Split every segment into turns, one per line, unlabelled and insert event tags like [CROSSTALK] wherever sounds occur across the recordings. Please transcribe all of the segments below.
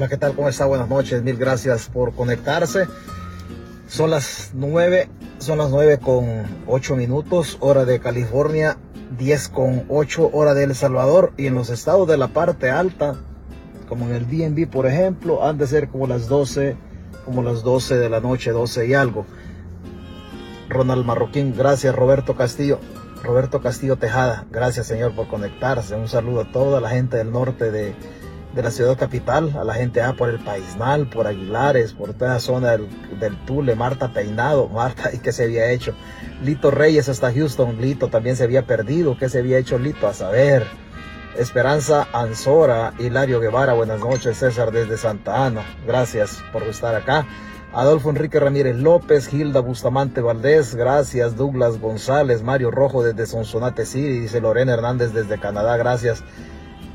Hola, ¿qué tal? ¿Cómo está? Buenas noches. Mil gracias por conectarse. Son las 9, son las 9 con 8 minutos, hora de California, 10 con 8 hora de El Salvador y en los estados de la parte alta, como en el DMV por ejemplo, han de ser como las 12, como las 12 de la noche, 12 y algo. Ronald Marroquín, gracias Roberto Castillo. Roberto Castillo Tejada, gracias Señor por conectarse. Un saludo a toda la gente del norte de, de la ciudad capital, a la gente ah, por el Paismal, por Aguilares, por toda la zona del, del, Tule, Marta Peinado, [LAUGHS] Marta, ¿y qué se había hecho? Lito Reyes hasta Houston, Lito también se había perdido, ¿qué se había hecho Lito? A saber. Esperanza Anzora, Hilario Guevara, buenas noches, César desde Santa Ana, gracias por estar acá. Adolfo Enrique Ramírez López, Hilda Bustamante Valdés, gracias. Douglas González, Mario Rojo desde Sonsonate City, dice Lorena Hernández desde Canadá, gracias.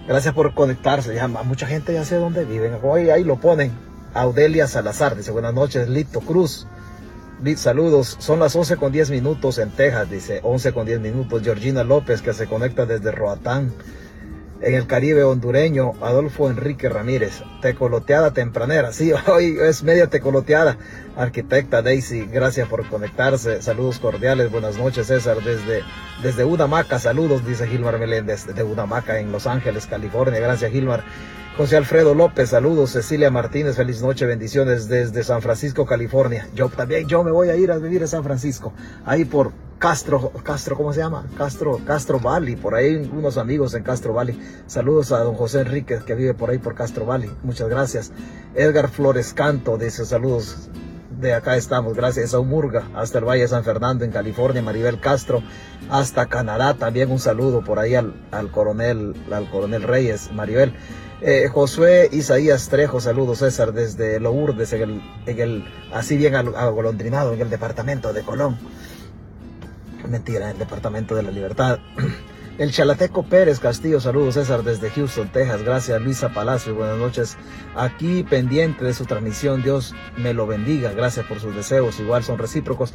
Gracias por conectarse. Ya, mucha gente ya sé dónde viven. Ahí lo ponen. Audelia Salazar dice buenas noches. Lito Cruz. Saludos. Son las 11 con 10 minutos en Texas. Dice 11 con 10 minutos. Georgina López que se conecta desde Roatán. En el Caribe hondureño, Adolfo Enrique Ramírez, tecoloteada tempranera, sí, [LAUGHS] hoy es media tecoloteada. Arquitecta Daisy, gracias por conectarse, saludos cordiales, buenas noches César, desde, desde Udamaca, saludos, dice Gilmar Meléndez, de Udamaca en Los Ángeles, California, gracias Gilmar. José Alfredo López, saludos. Cecilia Martínez, feliz noche, bendiciones desde San Francisco, California. Yo también, yo me voy a ir a vivir a San Francisco, ahí por Castro, Castro, ¿cómo se llama? Castro, Castro Valley, por ahí unos amigos en Castro Valley. Saludos a don José Enríquez que vive por ahí por Castro Valley. Muchas gracias. Edgar Flores Canto dice saludos. De acá estamos, gracias a Murga, hasta el Valle San Fernando en California, Maribel Castro, hasta Canadá también un saludo por ahí al, al coronel, al coronel Reyes, Maribel. Eh, Josué Isaías Trejo, saludos César desde Lourdes, en el, en el así bien agolondrinado en el departamento de Colón mentira, en el Departamento de la Libertad. [CLEARS THROAT] El Chalateco Pérez Castillo, saludos César desde Houston, Texas. Gracias Luisa Palacio, buenas noches. Aquí pendiente de su transmisión, Dios me lo bendiga. Gracias por sus deseos, igual son recíprocos.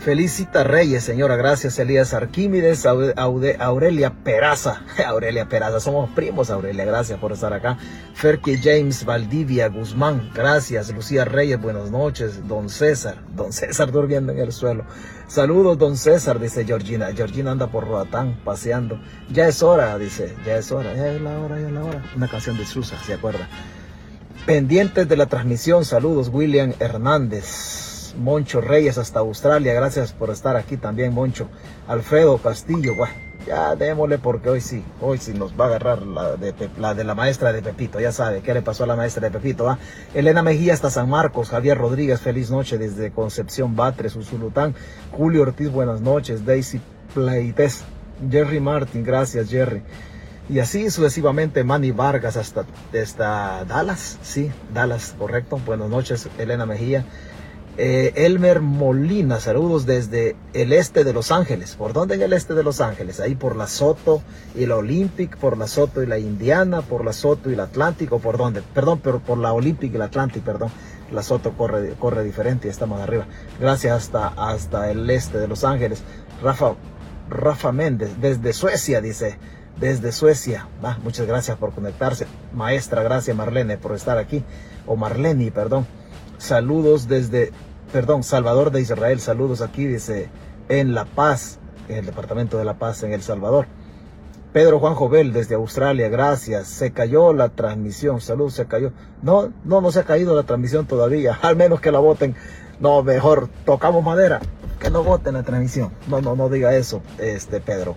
Felicita Reyes, señora, gracias Elías Arquímedes, Aurelia Peraza, [LAUGHS] Aurelia Peraza, somos primos Aurelia, gracias por estar acá. Ferky James Valdivia Guzmán, gracias. Lucía Reyes, buenas noches. Don César, don César durmiendo en el suelo. Saludos, don César, dice Georgina. Georgina anda por Roatán paseando. Ya es hora, dice, ya es hora, ya es la hora, ya es la hora. Una canción de Susa, ¿se acuerda? Pendientes de la transmisión, saludos, William Hernández. Moncho Reyes hasta Australia, gracias por estar aquí también, Moncho. Alfredo Castillo, bueno, ya démosle porque hoy sí, hoy sí nos va a agarrar la de, la maestra de Pepito, ya sabe qué le pasó a la maestra de Pepito. ¿va? Elena Mejía hasta San Marcos, Javier Rodríguez, feliz noche desde Concepción Batres, Usulután. Julio Ortiz, buenas noches. Daisy Pleites, Jerry Martin, gracias Jerry. Y así sucesivamente, Manny Vargas hasta, hasta Dallas, sí, Dallas, correcto. Buenas noches, Elena Mejía. Eh, Elmer Molina, saludos desde el este de Los Ángeles. ¿Por dónde en el este de Los Ángeles? Ahí por la Soto y la Olympic, por la Soto y la Indiana, por la Soto y la Atlántico, ¿por dónde? Perdón, pero por la Olympic y la Atlantic, perdón. La Soto corre, corre diferente y estamos arriba. Gracias hasta, hasta el este de Los Ángeles. Rafa, Rafa Méndez, desde Suecia, dice. Desde Suecia. Va, muchas gracias por conectarse. Maestra, gracias Marlene por estar aquí. O Marlene, perdón. Saludos desde, perdón, Salvador de Israel. Saludos aquí, dice, en La Paz, en el departamento de La Paz, en El Salvador. Pedro Juan Jovel desde Australia, gracias. Se cayó la transmisión, saludos, se cayó. No, no, no se ha caído la transmisión todavía, [LAUGHS] al menos que la voten. No, mejor tocamos madera, que no voten la transmisión. No, no, no diga eso, este Pedro.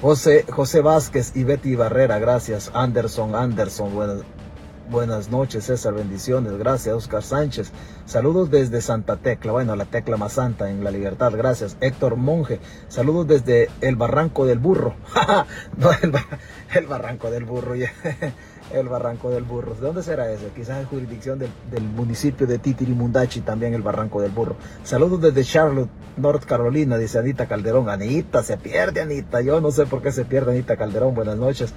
José, José Vázquez y Betty Barrera, gracias. Anderson, Anderson, buenas, Buenas noches, César. Bendiciones. Gracias, Oscar Sánchez. Saludos desde Santa Tecla. Bueno, la tecla más santa en la libertad. Gracias. Héctor Monje. Saludos desde el Barranco del Burro. [LAUGHS] no, el, Barranco del Burro. [LAUGHS] el Barranco del Burro. ¿De dónde será eso? Quizás en jurisdicción del, municipio de Titirimundachi, también el Barranco del Burro. Saludos desde Charlotte, North Carolina, dice Anita Calderón. Anita, se pierde Anita. Yo no sé por qué se pierde Anita Calderón. Buenas noches.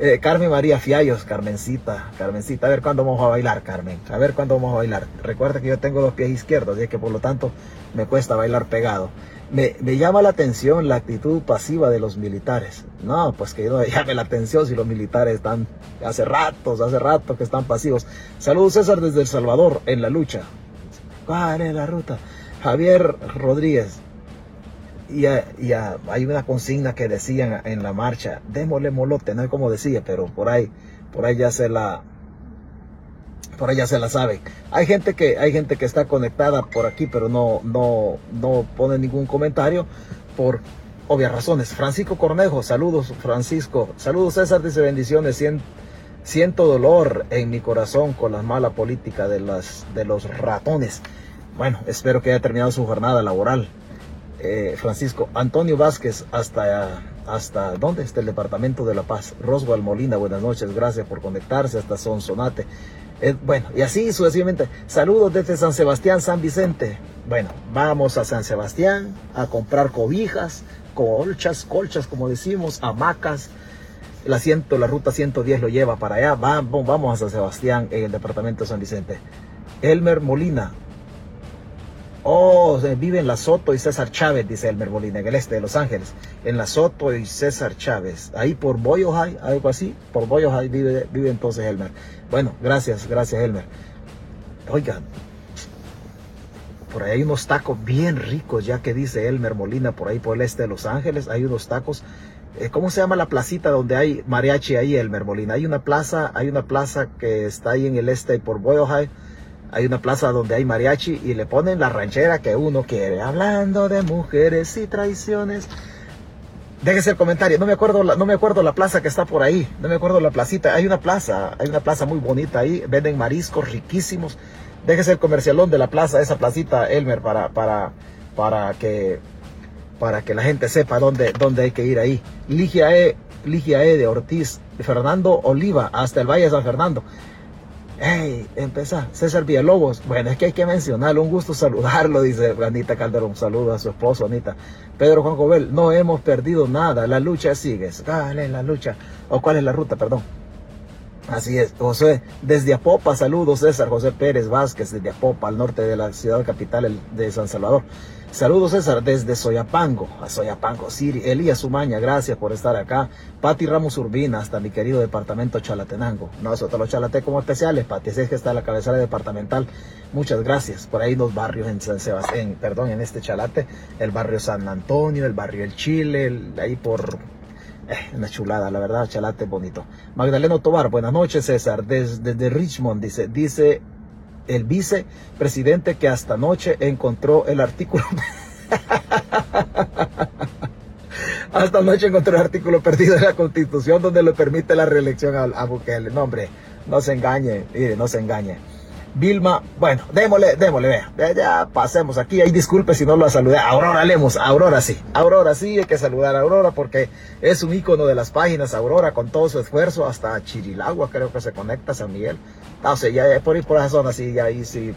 Eh, Carmen María Fiallos, Carmencita, Carmencita, a ver cuándo vamos a bailar, Carmen, a ver cuándo vamos a bailar. Recuerda que yo tengo los pies izquierdos, y que por lo tanto me cuesta bailar pegado. Me, me, llama la atención la actitud pasiva de los militares. No, pues que no me llame la atención si los militares están hace ratos, hace rato que están pasivos. Saludos César desde El Salvador en la lucha. ¿Cuál es la ruta? Javier Rodríguez, y, hay una consigna que decían en la marcha, démosle molote, no es como decía, pero por ahí, por ahí ya se la, por ahí ya se la sabe. Hay gente que, hay gente que está conectada por aquí, pero no, no, no pone ningún comentario por obvias razones. Francisco Cornejo, saludos Francisco, saludos César, dice bendiciones, siento dolor en mi corazón con la mala política de, las, de los ratones. Bueno, espero que haya terminado su jornada laboral. Eh, Francisco Antonio Vázquez hasta hasta dónde está el departamento de La Paz Roswell Molina buenas noches gracias por conectarse hasta Sonsonate. Eh, bueno y así sucesivamente. Saludos desde San Sebastián San Vicente. Bueno vamos a San Sebastián a comprar cobijas colchas colchas como decimos hamacas. La, ciento, la ruta 110 lo lleva para allá. Vamos, vamos a San Sebastián en el departamento de San Vicente. Elmer Molina Oh, vive en La Soto y César Chávez, dice Elmer Molina, en el este de Los Ángeles. En La Soto y César Chávez. Ahí por Boyo High, algo así. Por Boyo High vive, vive entonces Elmer. Bueno, gracias, gracias Elmer. Oigan, por ahí hay unos tacos bien ricos, ya que dice Elmer Molina, por ahí por el este de Los Ángeles. Hay unos tacos. Eh, ¿Cómo se llama la placita donde hay mariachi ahí, Elmer Molina? Hay una plaza, hay una plaza que está ahí en el este por Boyo High hay una plaza donde hay mariachi y le ponen la ranchera que uno quiere. Hablando de mujeres y traiciones. Déjese el comentario. No me acuerdo, la, no me acuerdo la plaza que está por ahí. No me acuerdo la placita. Hay una plaza, hay una plaza muy bonita ahí. Venden mariscos riquísimos. Déjese el comercialón de la plaza, esa placita, Elmer, para, para, para que, para que la gente sepa dónde, dónde hay que ir ahí. Ligia E, Ligia E de Ortiz, Fernando Oliva, hasta el Valle de San Fernando. Hey, empezar. César Villalobos. Bueno, es que hay que mencionarlo. Un gusto saludarlo, dice Anita Calderón. Saludo a su esposo, Anita. Pedro Juan Jovel. No hemos perdido nada. La lucha sigue. ¿Cuál es la lucha? ¿O cuál es la ruta? Perdón. Así es, José, desde Apopa, saludos César José Pérez Vázquez, desde Apopa, al norte de la ciudad capital de San Salvador. Saludos César desde Soyapango, a Soyapango Siri. Elías Sumaña, gracias por estar acá. Pati Ramos Urbina, hasta mi querido departamento Chalatenango. Nosotros los chalaté como especiales, Pati, es que está la cabecera departamental. Muchas gracias. Por ahí dos barrios en San Sebastián, perdón, en este Chalate, el barrio San Antonio, el barrio El Chile, ahí por eh, una chulada, la verdad, Chalate bonito. Magdaleno Tobar, buenas noches, César. Desde, desde Richmond, dice, dice el vicepresidente que hasta anoche encontró el artículo. [LAUGHS] hasta anoche encontró el artículo perdido de la Constitución donde le permite la reelección a, a Bukele. No, hombre, no se engañe, mire, no se engañe. Vilma, bueno, démosle, démosle, vea, ya pasemos aquí, ahí disculpe si no lo saludé, Aurora Lemos, Aurora sí, Aurora sí, hay que saludar a Aurora porque es un icono de las páginas, Aurora con todo su esfuerzo, hasta Chirilagua creo que se conecta San Miguel, no sé, ya, por ahí por esa zona sí, ya ahí sí,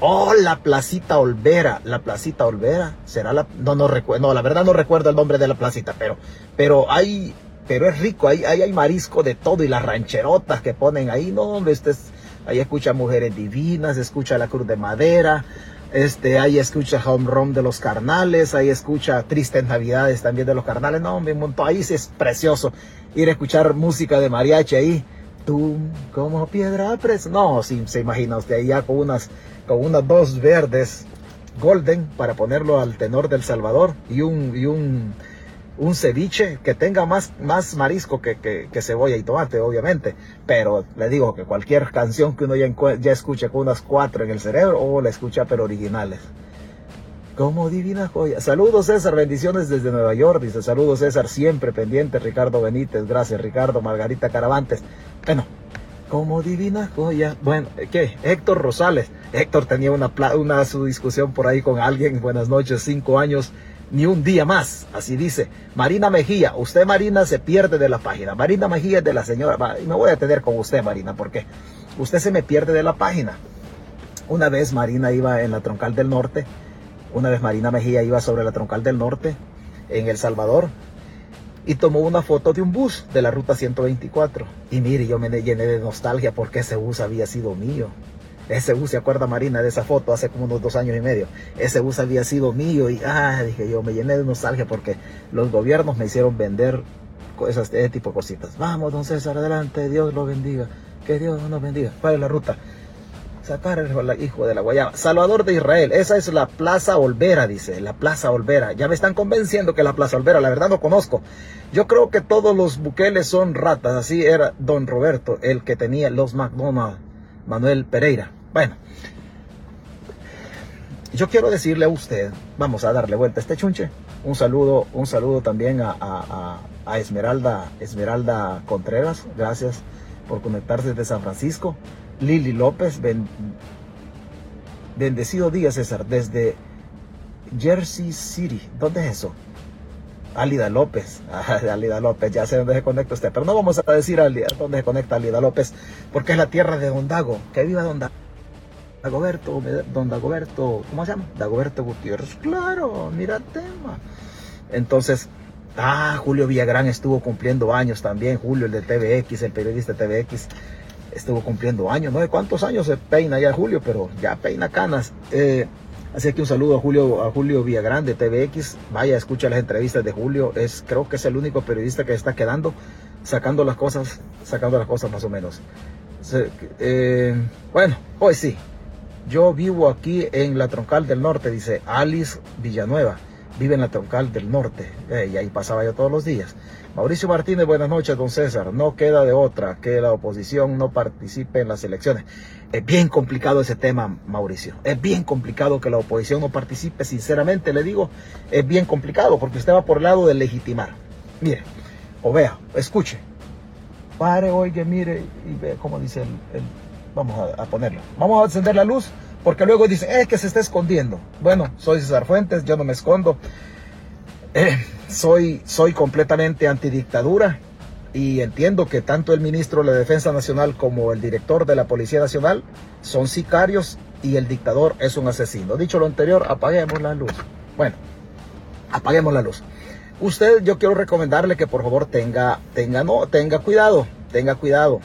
oh, la placita Olvera, la placita Olvera, será la, no, no recuerdo, no, la verdad no recuerdo el nombre de la placita, pero, pero hay, pero es rico, ahí, ahí hay marisco de todo y las rancherotas que ponen ahí, no, hombre, este es ahí escucha Mujeres Divinas, escucha La Cruz de Madera, este, ahí escucha Home Run de los Carnales, ahí escucha Tristes Navidades también de los Carnales, no, montó ahí es precioso ir a escuchar música de mariachi ahí, tú como piedra preciosa, no, si se imagina usted ahí ya con unas, con unas dos verdes golden para ponerlo al tenor del Salvador y un, y un un ceviche que tenga más, más marisco que, que, cebolla y tomate, obviamente. Pero le digo que cualquier canción que uno ya, ya escuche con unas cuatro en el cerebro, o la escucha pero originales. Como divina joya. Saludos César, bendiciones desde Nueva York. Dice saludos César, siempre pendiente. Ricardo Benítez, gracias Ricardo. Margarita Caravantes. Bueno, como divina joya. Bueno, ¿qué? Héctor Rosales. Héctor tenía una, una su discusión por ahí con alguien. Buenas noches, cinco años ni un día más. Así dice Marina Mejía. Usted, Marina, se pierde de la página. Marina Mejía es de la señora. Me voy a tener con usted, Marina, porque usted se me pierde de la página. Una vez Marina iba en la troncal del norte. Una vez Marina Mejía iba sobre la troncal del norte en El Salvador y tomó una foto de un bus de la ruta 124. Y mire, yo me llené de nostalgia porque ese bus había sido mío. Ese bus, ¿se acuerda Marina de esa foto hace como unos dos años y medio? Ese bus había sido mío y, ah, dije yo, me llené de nostalgia porque los gobiernos me hicieron vender esas, ese tipo cositas. Vamos, don César, adelante, Dios lo bendiga. Que Dios nos bendiga. ¿Cuál la ruta? Sacar el hijo de la guayaba. Salvador de Israel. Esa es la Plaza Olvera, dice. La Plaza Olvera. Ya me están convenciendo que la Plaza Olvera. La verdad no conozco. Yo creo que todos los buqueles son ratas. Así era don Roberto, el que tenía los McDonald's. Manuel Pereira. Bueno. Yo quiero decirle a usted, vamos a darle vuelta a este chunche. Un saludo, un saludo también a, Esmeralda, Esmeralda Contreras. Gracias por conectarse desde San Francisco. Lili López, bendecido día César, desde Jersey City. ¿Dónde es eso? Alida López, [LAUGHS] Alida López, ya sé dónde se conecta usted, pero no vamos a decir dónde se conecta Alida López, porque es la tierra de Don Dago, que viva Don Dagoberto, Don Dagoberto, ¿cómo se llama? Dagoberto Gutiérrez, claro, mira tema. Entonces, ah, Julio Villagrán estuvo cumpliendo años también, Julio, el de TVX, el periodista TVX, estuvo cumpliendo años, no sé cuántos años se peina ya Julio, pero ya peina canas. Eh, así que un saludo a Julio, a Julio Villagrán de TVX. Vaya, escucha las entrevistas de Julio. Es, creo que es el único periodista que está quedando, sacando las cosas, sacando las cosas más o menos. Eh, bueno, hoy sí. Yo vivo aquí en la Troncal del Norte, dice Alice Villanueva. Vive en la Troncal del Norte. Y ahí pasaba yo todos los días. Mauricio Martínez, buenas noches, don César. No queda de otra que la oposición no participe en las elecciones. Es bien complicado ese tema, Mauricio. Es bien complicado que la oposición no participe. Sinceramente le digo, es bien complicado porque usted va por el lado de legitimar. Mire, o vea, escuche. Pare, oiga, mire y ve cómo dice el... vamos a, ponerlo. Vamos a encender la luz porque luego dice, es que se está escondiendo. Bueno, soy César Fuentes, yo no me escondo. Eh, soy, soy completamente antidictadura y entiendo que tanto el ministro de la Defensa Nacional como el director de la Policía Nacional son sicarios y el dictador es un asesino. Dicho lo anterior, apaguemos la luz. Bueno, apaguemos la luz. Usted, yo quiero recomendarle que por favor tenga, tenga, no, tenga cuidado, tenga cuidado.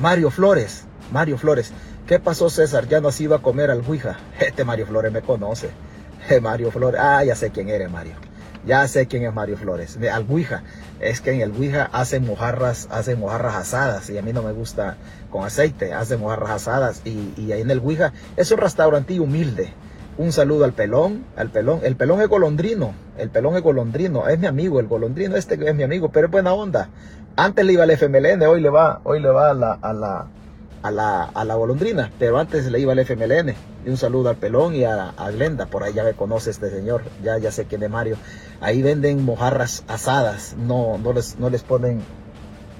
Mario Flores, Mario Flores. ¿Qué pasó César? Ya nos iba a comer al Ouija. [LAUGHS] Este Mario Flores me conoce. [LAUGHS] Mario Flores. Ah, ya sé quién eres, Mario. Ya sé quién es Mario Flores. Al Ouija. Es que en el Ouija hacen mojarras, hacen mojarras asadas. Y a mí no me gusta con aceite. Hacen mojarras asadas. Y, ahí en el Ouija es un restaurante humilde. Un saludo al pelón, al pelón. El pelón es golondrino. El pelón es golondrino. Es mi amigo, el golondrino este es mi amigo, pero es buena onda. Antes le iba al FMLN, hoy le va, hoy le va a la, a la a la, a la golondrina, pero antes le iba al FMLN. Y un saludo al Pelón y a, Glenda, por ahí ya me conoce este señor, ya, ya sé quién es Mario. Ahí venden mojarras asadas, no, no, les, no les ponen,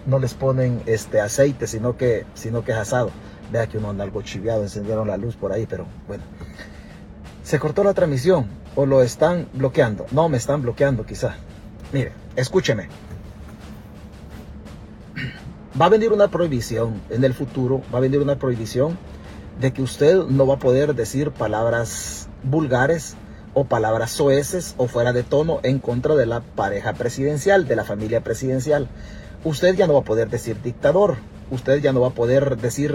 no les ponen este aceite, sino que, sino que es asado. Vea que uno anda algo chiviado, encendieron la luz por ahí, pero bueno. Se cortó la transmisión o lo están bloqueando. No, me están bloqueando quizá. Mire, escúcheme va a venir una prohibición en el futuro, va a venir una prohibición de que usted no va a poder decir palabras vulgares o palabras soeces o fuera de tono en contra de la pareja presidencial, de la familia presidencial. Usted ya no va a poder decir dictador, usted ya no va a poder decir,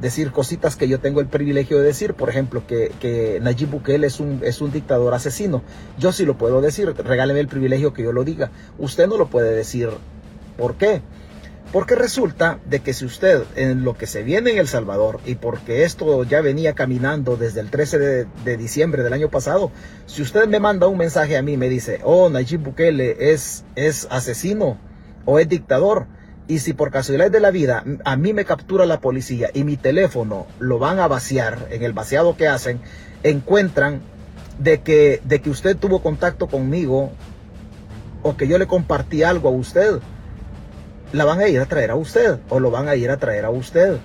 decir cositas que yo tengo el privilegio de decir, por ejemplo, que, que Nayib Bukele es un, es un dictador asesino. Yo sí lo puedo decir, regáleme el privilegio que yo lo diga. Usted no lo puede decir. ¿Por qué? Porque resulta de que si usted en lo que se viene en El Salvador y porque esto ya venía caminando desde el 13 de, diciembre del año pasado, si usted me manda un mensaje a mí me dice, oh, Nayib Bukele es, es asesino o es dictador, y si por casualidad de la vida a mí me captura la policía y mi teléfono lo van a vaciar en el vaciado que hacen, encuentran de que, de que usted tuvo contacto conmigo o que yo le compartí algo a usted la van a ir a traer a usted o lo van a ir a traer a usted.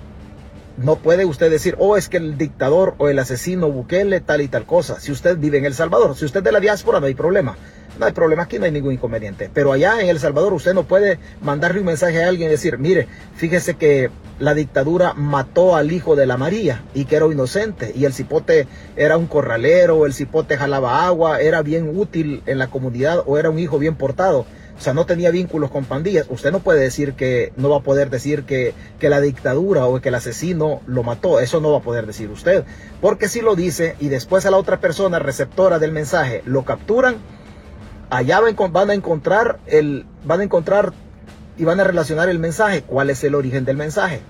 No puede usted decir, oh, es que el dictador o el asesino Bukele tal y tal cosa. Si usted vive en El Salvador, si usted es de la diáspora, no hay problema. No hay problema, aquí no hay ningún inconveniente. Pero allá en El Salvador usted no puede mandarle un mensaje a alguien y decir, mire, fíjese que la dictadura mató al hijo de la María y que era inocente y el cipote era un corralero, el cipote jalaba agua, era bien útil en la comunidad o era un hijo bien portado. O sea, no tenía vínculos con pandillas. Usted no puede decir que, no va a poder decir que, que la dictadura o que el asesino lo mató. Eso no va a poder decir usted. Porque si lo dice y después a la otra persona receptora del mensaje lo capturan, allá van a encontrar el, van a encontrar y van a relacionar el mensaje. ¿Cuál es el origen del mensaje?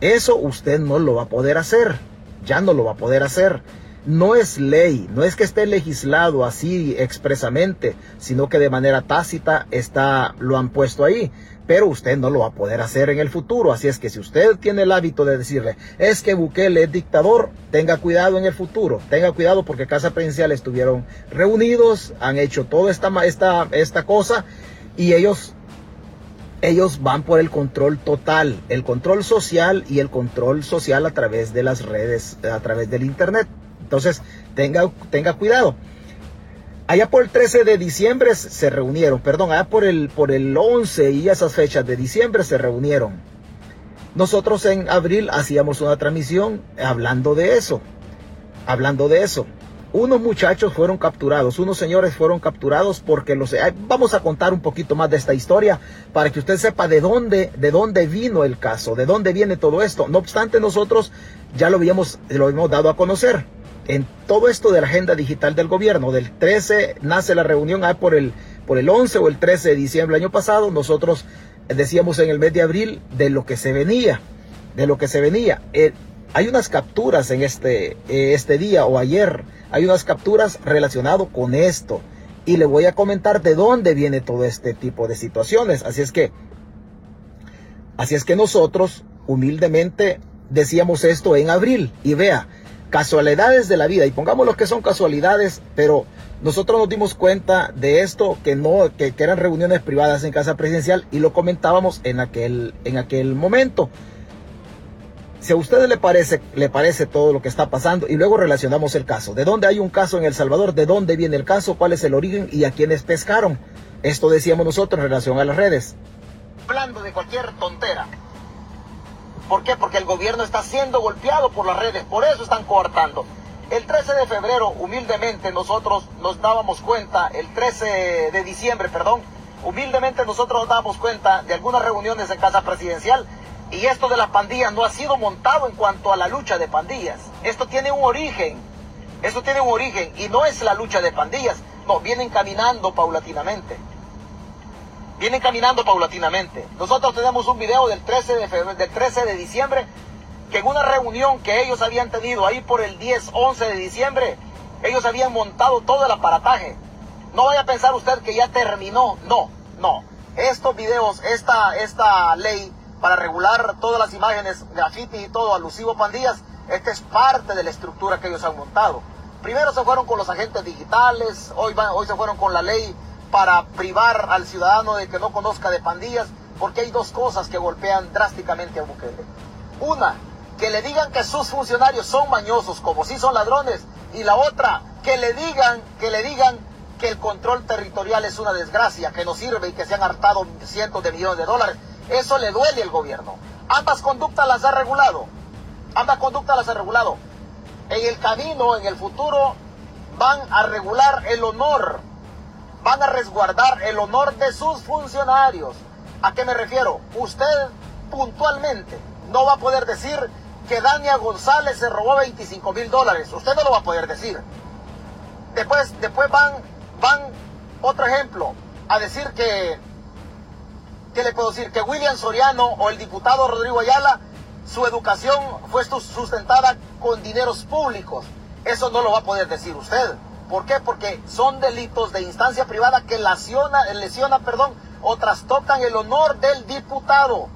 Eso usted no lo va a poder hacer. Ya no lo va a poder hacer no es ley, no es que esté legislado así expresamente, sino que de manera tácita está, lo han puesto ahí. Pero usted no lo va a poder hacer en el futuro. Así es que si usted tiene el hábito de decirle, es que Bukele es dictador, tenga cuidado en el futuro. Tenga cuidado porque Casa Presidencial estuvieron reunidos, han hecho toda esta, esta, esta cosa y ellos ellos van por el control total, el control social y el control social a través de las redes, a través del Internet. Entonces, tenga, tenga cuidado. Allá por el 13 de diciembre se reunieron, perdón, allá por el, por el 11 y esas fechas de diciembre se reunieron. Nosotros en abril hacíamos una transmisión hablando de eso, hablando de eso. Unos muchachos fueron capturados, unos señores fueron capturados porque los vamos a contar un poquito más de esta historia para que usted sepa de dónde de dónde vino el caso, de dónde viene todo esto. No obstante, nosotros ya lo habíamos lo habíamos dado a conocer en todo esto de la agenda digital del gobierno. Del 13 nace la reunión ah, por, el, por el 11 o el 13 de diciembre del año pasado. Nosotros decíamos en el mes de abril de lo que se venía, de lo que se venía. Eh, hay unas capturas en este, eh, este día o ayer, hay unas capturas relacionadas con esto. Y le voy a comentar de dónde viene todo este tipo de situaciones. Así es que, así es que nosotros humildemente decíamos esto en abril. Y vea, casualidades de la vida, y pongamos que son casualidades, pero nosotros nos dimos cuenta de esto, que no, que, eran reuniones privadas en casa presidencial y lo comentábamos en aquel, en aquel momento. Si a ustedes le parece, le parece todo lo que está pasando y luego relacionamos el caso. ¿De dónde hay un caso en El Salvador? ¿De dónde viene el caso? ¿Cuál es el origen? ¿Y a quiénes pescaron? Esto decíamos nosotros en relación a las redes.
Hablando de cualquier tontera. ¿Por qué? Porque el gobierno está siendo golpeado por las redes, por eso están coartando. El 13 de febrero, humildemente, nosotros nos dábamos cuenta, el 13 de diciembre, perdón, humildemente nosotros nos dábamos cuenta de algunas reuniones en Casa Presidencial y esto de las pandillas no ha sido montado en cuanto a la lucha de pandillas. Esto tiene un origen, esto tiene un origen y no es la lucha de pandillas, no, vienen caminando paulatinamente vienen caminando paulatinamente. Nosotros tenemos un video del 13 de, febrero, del 13 de diciembre que en una reunión que ellos habían tenido ahí por el 10, 11 de diciembre, ellos habían montado todo el aparataje. No vaya a pensar usted que ya terminó. No, no. Estos videos, esta, esta ley para regular todas las imágenes, graffiti y todo alusivo pandillas, esta es parte de la estructura que ellos han montado. Primero se fueron con los agentes digitales, hoy, van, hoy se fueron con la ley para privar al ciudadano de que no conozca de pandillas, porque hay dos cosas que golpean drásticamente a Bukele. Una, que le digan que sus funcionarios son mañosos, como si son ladrones, y la otra, que le digan, que le digan que el control territorial es una desgracia, que no sirve y que se han hartado cientos de millones de dólares. Eso le duele al gobierno. Ambas conductas las ha regulado. Ambas conductas las ha regulado. En el camino, en el futuro, van a regular el honor van a resguardar el honor de sus funcionarios. ¿A qué me refiero? Usted puntualmente no va a poder decir que Dania González se robó 25 mil dólares. Usted no lo va a poder decir. Después, después van, van, otro ejemplo, a decir que, ¿qué le puedo decir? Que William Soriano o el diputado Rodrigo Ayala, su educación fue sustentada con dineros públicos. Eso no lo va a poder decir usted. ¿Por qué? Porque son delitos de instancia privada que lesiona, lesiona perdón, o trastocan el honor del diputado.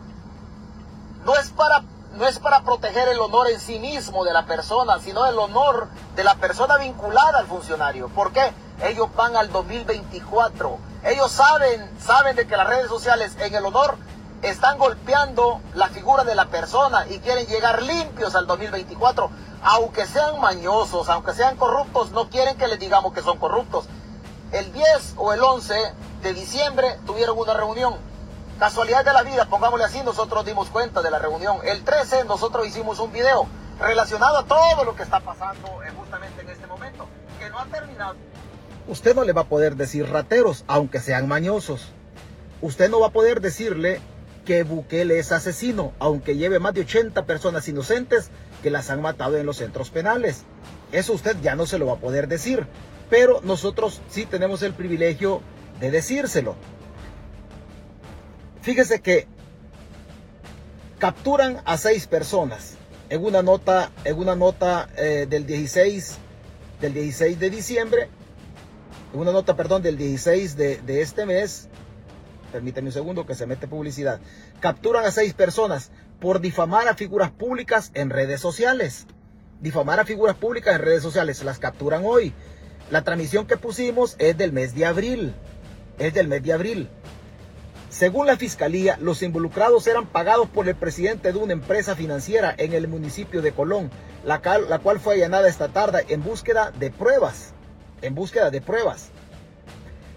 No es, para, no es para proteger el honor en sí mismo de la persona, sino el honor de la persona vinculada al funcionario. ¿Por qué? Ellos van al 2024. Ellos saben, saben de que las redes sociales en el honor están golpeando la figura de la persona y quieren llegar limpios al 2024 aunque sean mañosos, aunque sean corruptos, no quieren que les digamos que son corruptos. el 10 o el 11 de diciembre tuvieron una reunión. Casualidad de la vida, pongámosle así, nosotros dimos cuenta de la reunión. El 13 nosotros hicimos un video relacionado a todo lo que está pasando justamente en este momento, que no ha terminado.
Usted no le va a poder decir rateros, aunque sean mañosos. Usted no va a poder decirle que Bukele es asesino, aunque lleve más de 80 personas inocentes que las han matado en los centros penales. Eso usted ya no se lo va a poder decir, pero nosotros sí tenemos el privilegio de decírselo. Fíjese que capturan a seis personas en una nota, en una nota eh, del 16 del 16 de diciembre, en una nota, perdón, del 16 de, de este mes, permíteme un segundo que se mete publicidad, capturan a seis personas por difamar a figuras públicas en redes sociales. Difamar a figuras públicas en redes sociales, las capturan hoy. La transmisión que pusimos es del mes de abril. Es del mes de abril. Según la fiscalía, los involucrados eran pagados por el presidente de una empresa financiera en el municipio de Colón, la la cual fue allanada esta tarde en búsqueda de pruebas. En búsqueda de pruebas.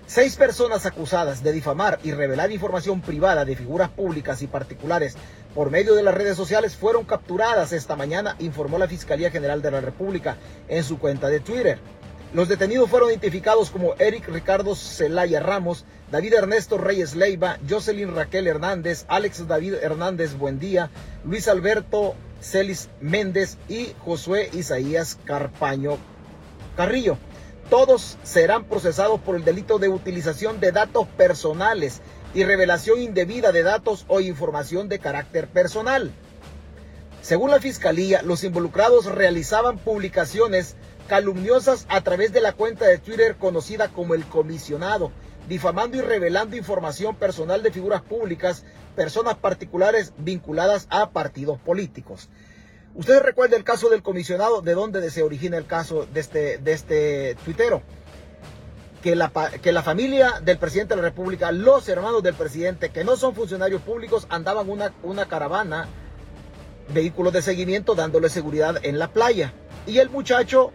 Seis personas acusadas de difamar y revelar información privada de figuras públicas y particulares por medio de las redes sociales fueron capturadas esta mañana, informó la Fiscalía General de la República en su cuenta de Twitter. Los detenidos fueron identificados como Eric Ricardo Celaya Ramos, David Ernesto Reyes Leiva, Jocelyn Raquel Hernández, Alex David Hernández Buendía, Luis Alberto Celis Méndez y Josué Isaías Carpaño Carrillo. Todos serán procesados por el delito de utilización de datos personales y revelación indebida de datos o información de carácter personal. Según la Fiscalía, los involucrados realizaban publicaciones calumniosas a través de la cuenta de Twitter conocida como el comisionado, difamando y revelando información personal de figuras públicas, personas particulares vinculadas a partidos políticos. Ustedes recuerdan el caso del comisionado, de dónde se origina el caso de este, de este tuitero. Que la, que la familia del presidente de la República, los hermanos del presidente, que no son funcionarios públicos, andaban una, una caravana, vehículos de seguimiento, dándole seguridad en la playa. Y el muchacho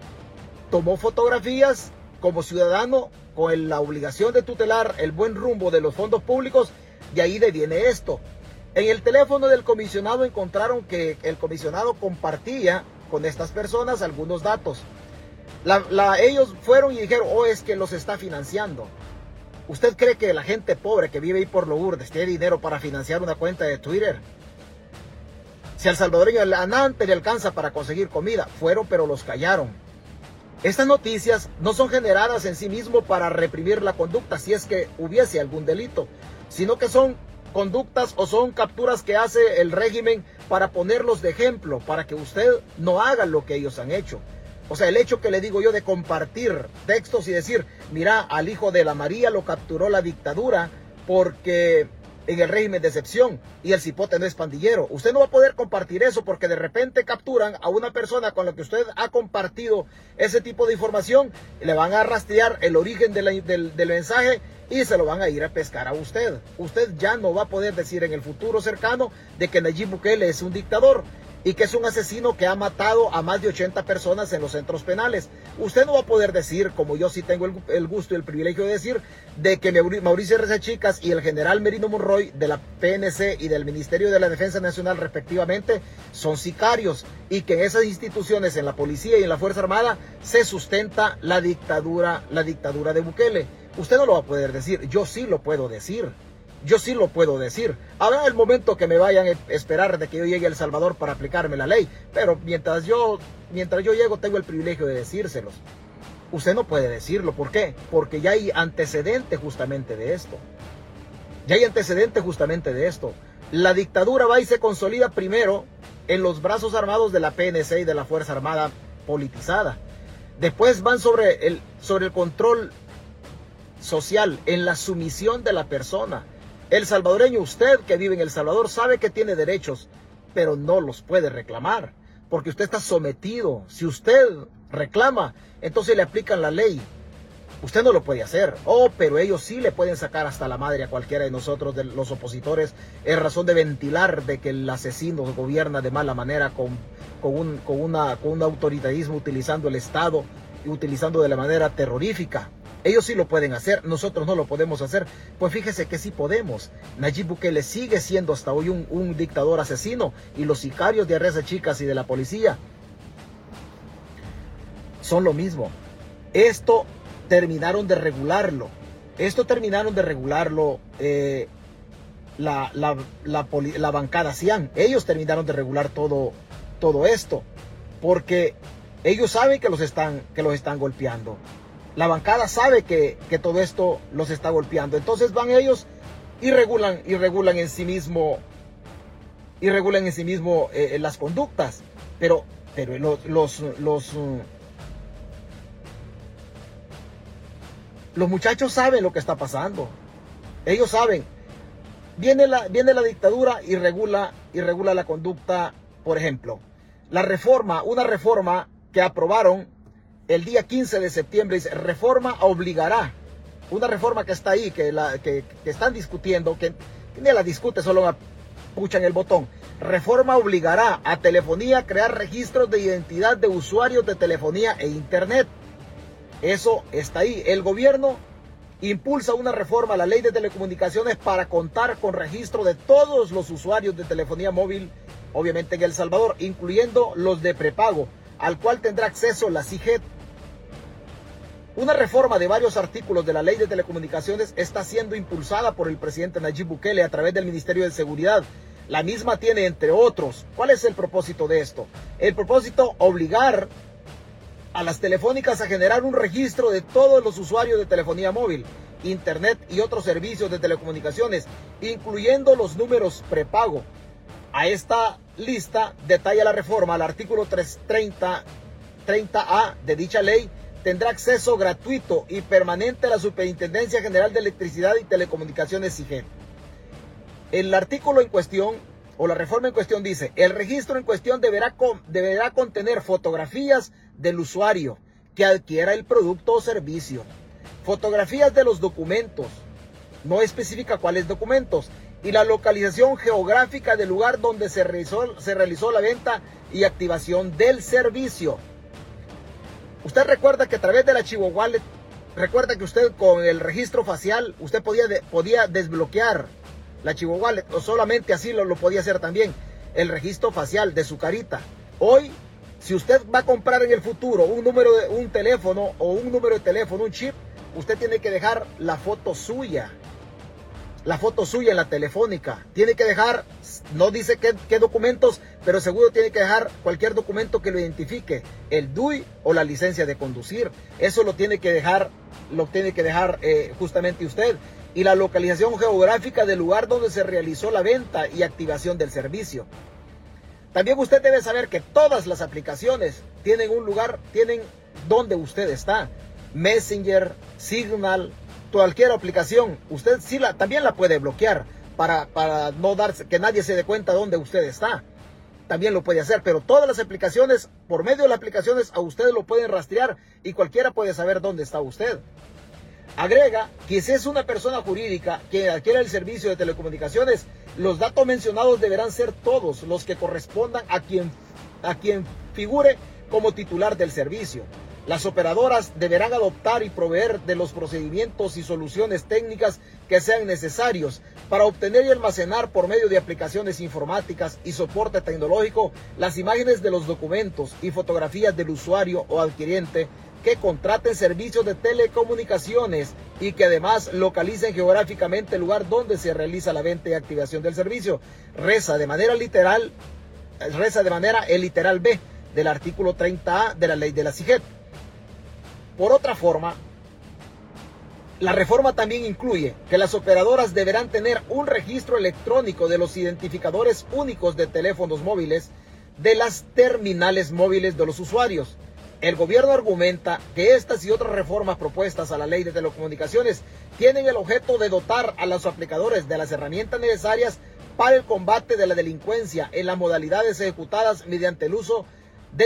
tomó fotografías como ciudadano con la obligación de tutelar el buen rumbo de los fondos públicos. De ahí deviene esto. En el teléfono del comisionado encontraron que el comisionado compartía con estas personas algunos datos. Ellos fueron y dijeron, oh, es que los está financiando. ¿Usted cree que la gente pobre que vive ahí por Lourdes tiene dinero para financiar una cuenta de Twitter? Si al salvadoreño a Nante le alcanza para conseguir comida, fueron pero los callaron. Estas noticias no son generadas en sí mismo para reprimir la conducta si es que hubiese algún delito, sino que son conductas o son capturas que hace el régimen para ponerlos de ejemplo, para que usted no haga lo que ellos han hecho. O sea, el hecho que le digo yo de compartir textos y decir, mira, al hijo de la María lo capturó la dictadura porque en el régimen de excepción y el cipote no es pandillero. Usted no va a poder compartir eso porque de repente capturan a una persona con la que usted ha compartido ese tipo de información, le van a rastrear el origen del, del mensaje y se lo van a ir a pescar a usted. Usted ya no va a poder decir en el futuro cercano de que Nayib Bukele es un dictador y que es un asesino que ha matado a más de 80 personas en los centros penales. Usted no va a poder decir, como yo sí tengo el, gusto y el privilegio de decir, de que Mauricio R.C. Chicas y el general Merino Monroy de la PNC y del Ministerio de la Defensa Nacional respectivamente son sicarios y que en esas instituciones, en la policía y en la Fuerza Armada, se sustenta la dictadura, la dictadura de Bukele. Usted no lo va a poder decir, yo sí lo puedo decir. Yo sí lo puedo decir. Habrá el momento que me vayan a esperar de que yo llegue a El Salvador para aplicarme la ley, pero mientras yo, mientras yo llego tengo el privilegio de decírselos. Usted no puede decirlo, ¿por qué? Porque ya hay antecedente justamente de esto. Ya hay antecedente justamente de esto. La dictadura va y se consolida primero en los brazos armados de la PNC y de la Fuerza Armada politizada. Después van sobre el, sobre el control social, en la sumisión de la persona. El salvadoreño, usted que vive en El Salvador, sabe que tiene derechos, pero no los puede reclamar, porque usted está sometido. Si usted reclama, entonces le aplican la ley. Usted no lo puede hacer. Oh, pero ellos sí le pueden sacar hasta la madre a cualquiera de nosotros, de los opositores, en razón de ventilar de que el asesino gobierna de mala manera con, con, un, con, una, con un autoritarismo utilizando el Estado y utilizando de la manera terrorífica. Ellos sí lo pueden hacer, nosotros no lo podemos hacer. Pues fíjese que sí podemos. Nayib Bukele sigue siendo hasta hoy un, dictador asesino y los sicarios de Arreza Chicas y de la policía son lo mismo. Esto terminaron de regularlo. Esto terminaron de regularlo eh, la, bancada Cian. Ellos terminaron de regular todo, todo esto. Porque ellos saben que los están, que los están golpeando. La bancada sabe que, todo esto los está golpeando. Entonces van ellos y regulan, y regulan en sí mismo, y regulan en sí mismo eh, las conductas. Pero, pero los, los, los, los muchachos saben lo que está pasando. Ellos saben. Viene la, viene la dictadura y regula, y regula la conducta, por ejemplo. La reforma, una reforma que aprobaron el día 15 de septiembre dice, reforma obligará, una reforma que está ahí, que, la, que, están discutiendo, que, ni la discute, solo puchan el botón. Reforma obligará a telefonía a crear registros de identidad de usuarios de telefonía e internet. Eso está ahí. El gobierno impulsa una reforma a la ley de telecomunicaciones para contar con registro de todos los usuarios de telefonía móvil, obviamente en El Salvador, incluyendo los de prepago, al cual tendrá acceso la CIGET una reforma de varios artículos de la ley de telecomunicaciones está siendo impulsada por el presidente Nayib Bukele a través del Ministerio de Seguridad. La misma tiene, entre otros, ¿cuál es el propósito de esto? El propósito, obligar a las telefónicas a generar un registro de todos los usuarios de telefonía móvil, internet y otros servicios de telecomunicaciones, incluyendo los números prepago. A esta lista detalla la reforma al artículo 330 30A de dicha ley tendrá acceso gratuito y permanente a la Superintendencia General de Electricidad y Telecomunicaciones SIGEN. El artículo en cuestión o la reforma en cuestión dice, el registro en cuestión deberá, contener fotografías del usuario que adquiera el producto o servicio, fotografías de los documentos, no especifica cuáles documentos, y la localización geográfica del lugar donde se realizó la venta y activación del servicio. Usted recuerda que a través de la Chivo Wallet, recuerda que usted con el registro facial, usted podía, podía desbloquear la Chivo Wallet, o solamente así lo, lo podía hacer también, el registro facial de su carita. Hoy, si usted va a comprar en el futuro un número de un teléfono o un número de teléfono, un chip, usted tiene que dejar la foto suya la foto suya en la telefónica. Tiene que dejar, no dice qué, documentos, pero seguro tiene que dejar cualquier documento que lo identifique, el DUI o la licencia de conducir. Eso lo tiene que dejar, lo tiene que dejar eh, justamente usted. Y la localización geográfica del lugar donde se realizó la venta y activación del servicio. También usted debe saber que todas las aplicaciones tienen un lugar, tienen donde usted está. Messenger, Signal, cualquier aplicación, usted sí la, también la puede bloquear para, no darse, que nadie se dé cuenta dónde usted está. También lo puede hacer, pero todas las aplicaciones, por medio de las aplicaciones, a usted lo pueden rastrear y cualquiera puede saber dónde está usted. Agrega que si es una persona jurídica que adquiere el servicio de telecomunicaciones, los datos mencionados deberán ser todos los que correspondan a quien, a quien figure como titular del servicio. Las operadoras deberán adoptar y proveer de los procedimientos y soluciones técnicas que sean necesarios para obtener y almacenar por medio de aplicaciones informáticas y soporte tecnológico las imágenes de los documentos y fotografías del usuario o adquiriente que contraten servicios de telecomunicaciones y que además localicen geográficamente el lugar donde se realiza la venta y activación del servicio. Reza de manera literal, reza de manera el literal B del artículo 30A de la ley de la CIGET. Por otra forma, la reforma también incluye que las operadoras deberán tener un registro electrónico de los identificadores únicos de teléfonos móviles de las terminales móviles de los usuarios. El gobierno argumenta que estas y otras reformas propuestas a la ley de telecomunicaciones tienen el objeto de dotar a los aplicadores de las herramientas necesarias para el combate de la delincuencia en las modalidades ejecutadas mediante el uso de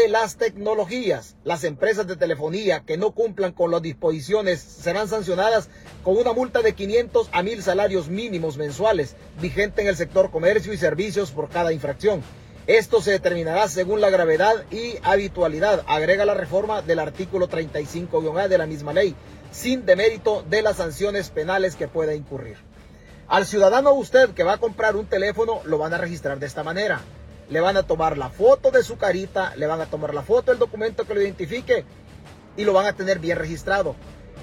las tecnologías. Las empresas de telefonía que no cumplan con las disposiciones serán sancionadas con una multa de 500 a 1000 salarios mínimos mensuales vigente en el sector comercio y servicios por cada infracción. Esto se determinará según la gravedad y habitualidad, agrega la reforma del artículo 35-A de la misma ley, sin demérito de las sanciones penales que pueda incurrir. Al ciudadano usted que va a comprar un teléfono lo van a registrar de esta manera. Le van a tomar la foto de su carita, le van a tomar la foto del documento que lo identifique y lo van a tener bien registrado.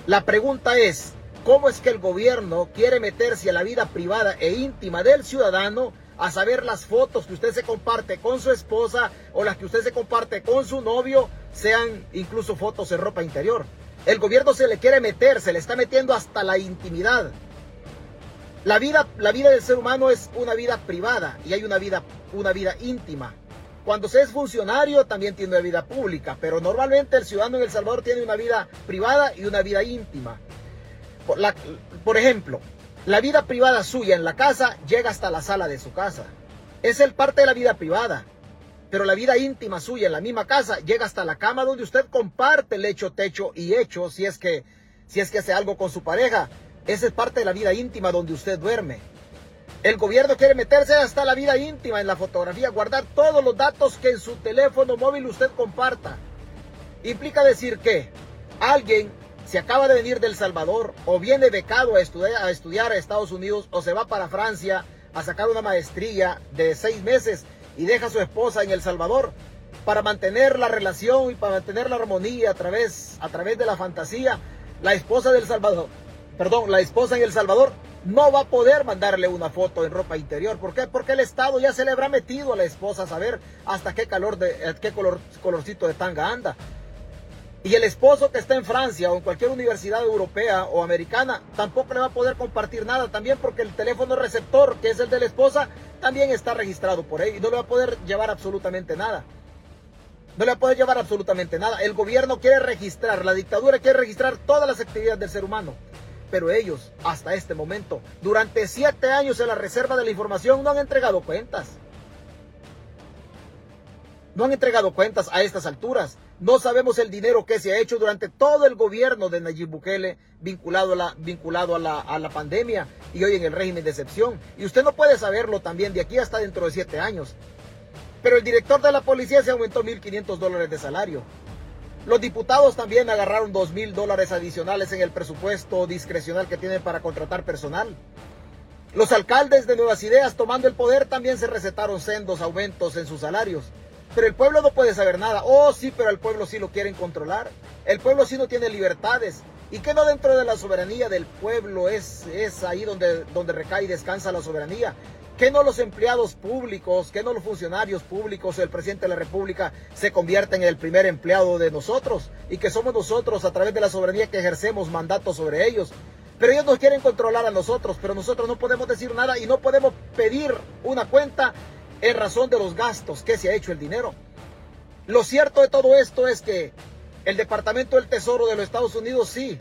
La pregunta es, ¿cómo es que el gobierno quiere meterse a la vida privada e íntima del ciudadano a saber las fotos que usted se comparte con su esposa o las que usted se comparte con su novio, sean incluso fotos en ropa interior? El gobierno se le quiere meter, se le está metiendo hasta la intimidad. La vida, la vida del ser humano es una vida privada y hay una vida, una vida íntima. Cuando se es funcionario también tiene una vida pública, pero normalmente el ciudadano en El Salvador tiene una vida privada y una vida íntima. Por, ejemplo, la vida privada suya en la casa llega hasta la sala de su casa. Es el parte de la vida privada. Pero la vida íntima suya en la misma casa llega hasta la cama donde usted comparte lecho, techo y hecho si es que, si es que hace algo con su pareja. Esa es parte de la vida íntima donde usted duerme. El gobierno quiere meterse hasta la vida íntima en la fotografía, guardar todos los datos que en su teléfono móvil usted comparta. Implica decir que alguien se acaba de venir del Salvador o viene becado a estudiar, a Estados Unidos o se va para Francia a sacar una maestría de seis meses y deja a su esposa en El Salvador para mantener la relación y para mantener la armonía a través, a través de la fantasía. La esposa del Salvador perdón, la esposa en El Salvador no va a poder mandarle una foto en ropa interior. ¿Por qué? Porque el Estado ya se le habrá metido a la esposa a saber hasta qué calor de, eh, qué color, colorcito de tanga anda. Y el esposo que está en Francia o en cualquier universidad europea o americana tampoco le va a poder compartir nada también porque el teléfono receptor, que es el de la esposa, también está registrado por él y no le va a poder llevar absolutamente nada. No le va a poder llevar absolutamente nada. El gobierno quiere registrar, la dictadura quiere registrar todas las actividades del ser humano pero ellos, hasta este momento, durante siete años en la reserva de la información, no han entregado cuentas. No han entregado cuentas a estas alturas. No sabemos el dinero que se ha hecho durante todo el gobierno de Nayib Bukele vinculado a la, vinculado a la, a la pandemia y hoy en el régimen de excepción. Y usted no puede saberlo también de aquí hasta dentro de siete años. Pero el director de la policía se aumentó 1.500 dólares de salario. Los diputados también agarraron dos mil dólares adicionales en el presupuesto discrecional que tienen para contratar personal. Los alcaldes de Nuevas Ideas tomando el poder también se recetaron sendos aumentos en sus salarios. Pero el pueblo no puede saber nada. Oh, sí, pero el pueblo sí lo quieren controlar. El pueblo sí no tiene libertades. ¿Y que no dentro de la soberanía del pueblo es, es ahí donde, donde recae y descansa la soberanía? ¿Qué no los empleados públicos, que no los funcionarios públicos, el presidente de la República se convierte en el primer empleado de nosotros y que somos nosotros a través de la soberanía que ejercemos mandatos sobre ellos? Pero ellos nos quieren controlar a nosotros, pero nosotros no podemos decir nada y no podemos pedir una cuenta en razón de los gastos que se ha hecho el dinero. Lo cierto de todo esto es que el Departamento del Tesoro de los Estados Unidos sí,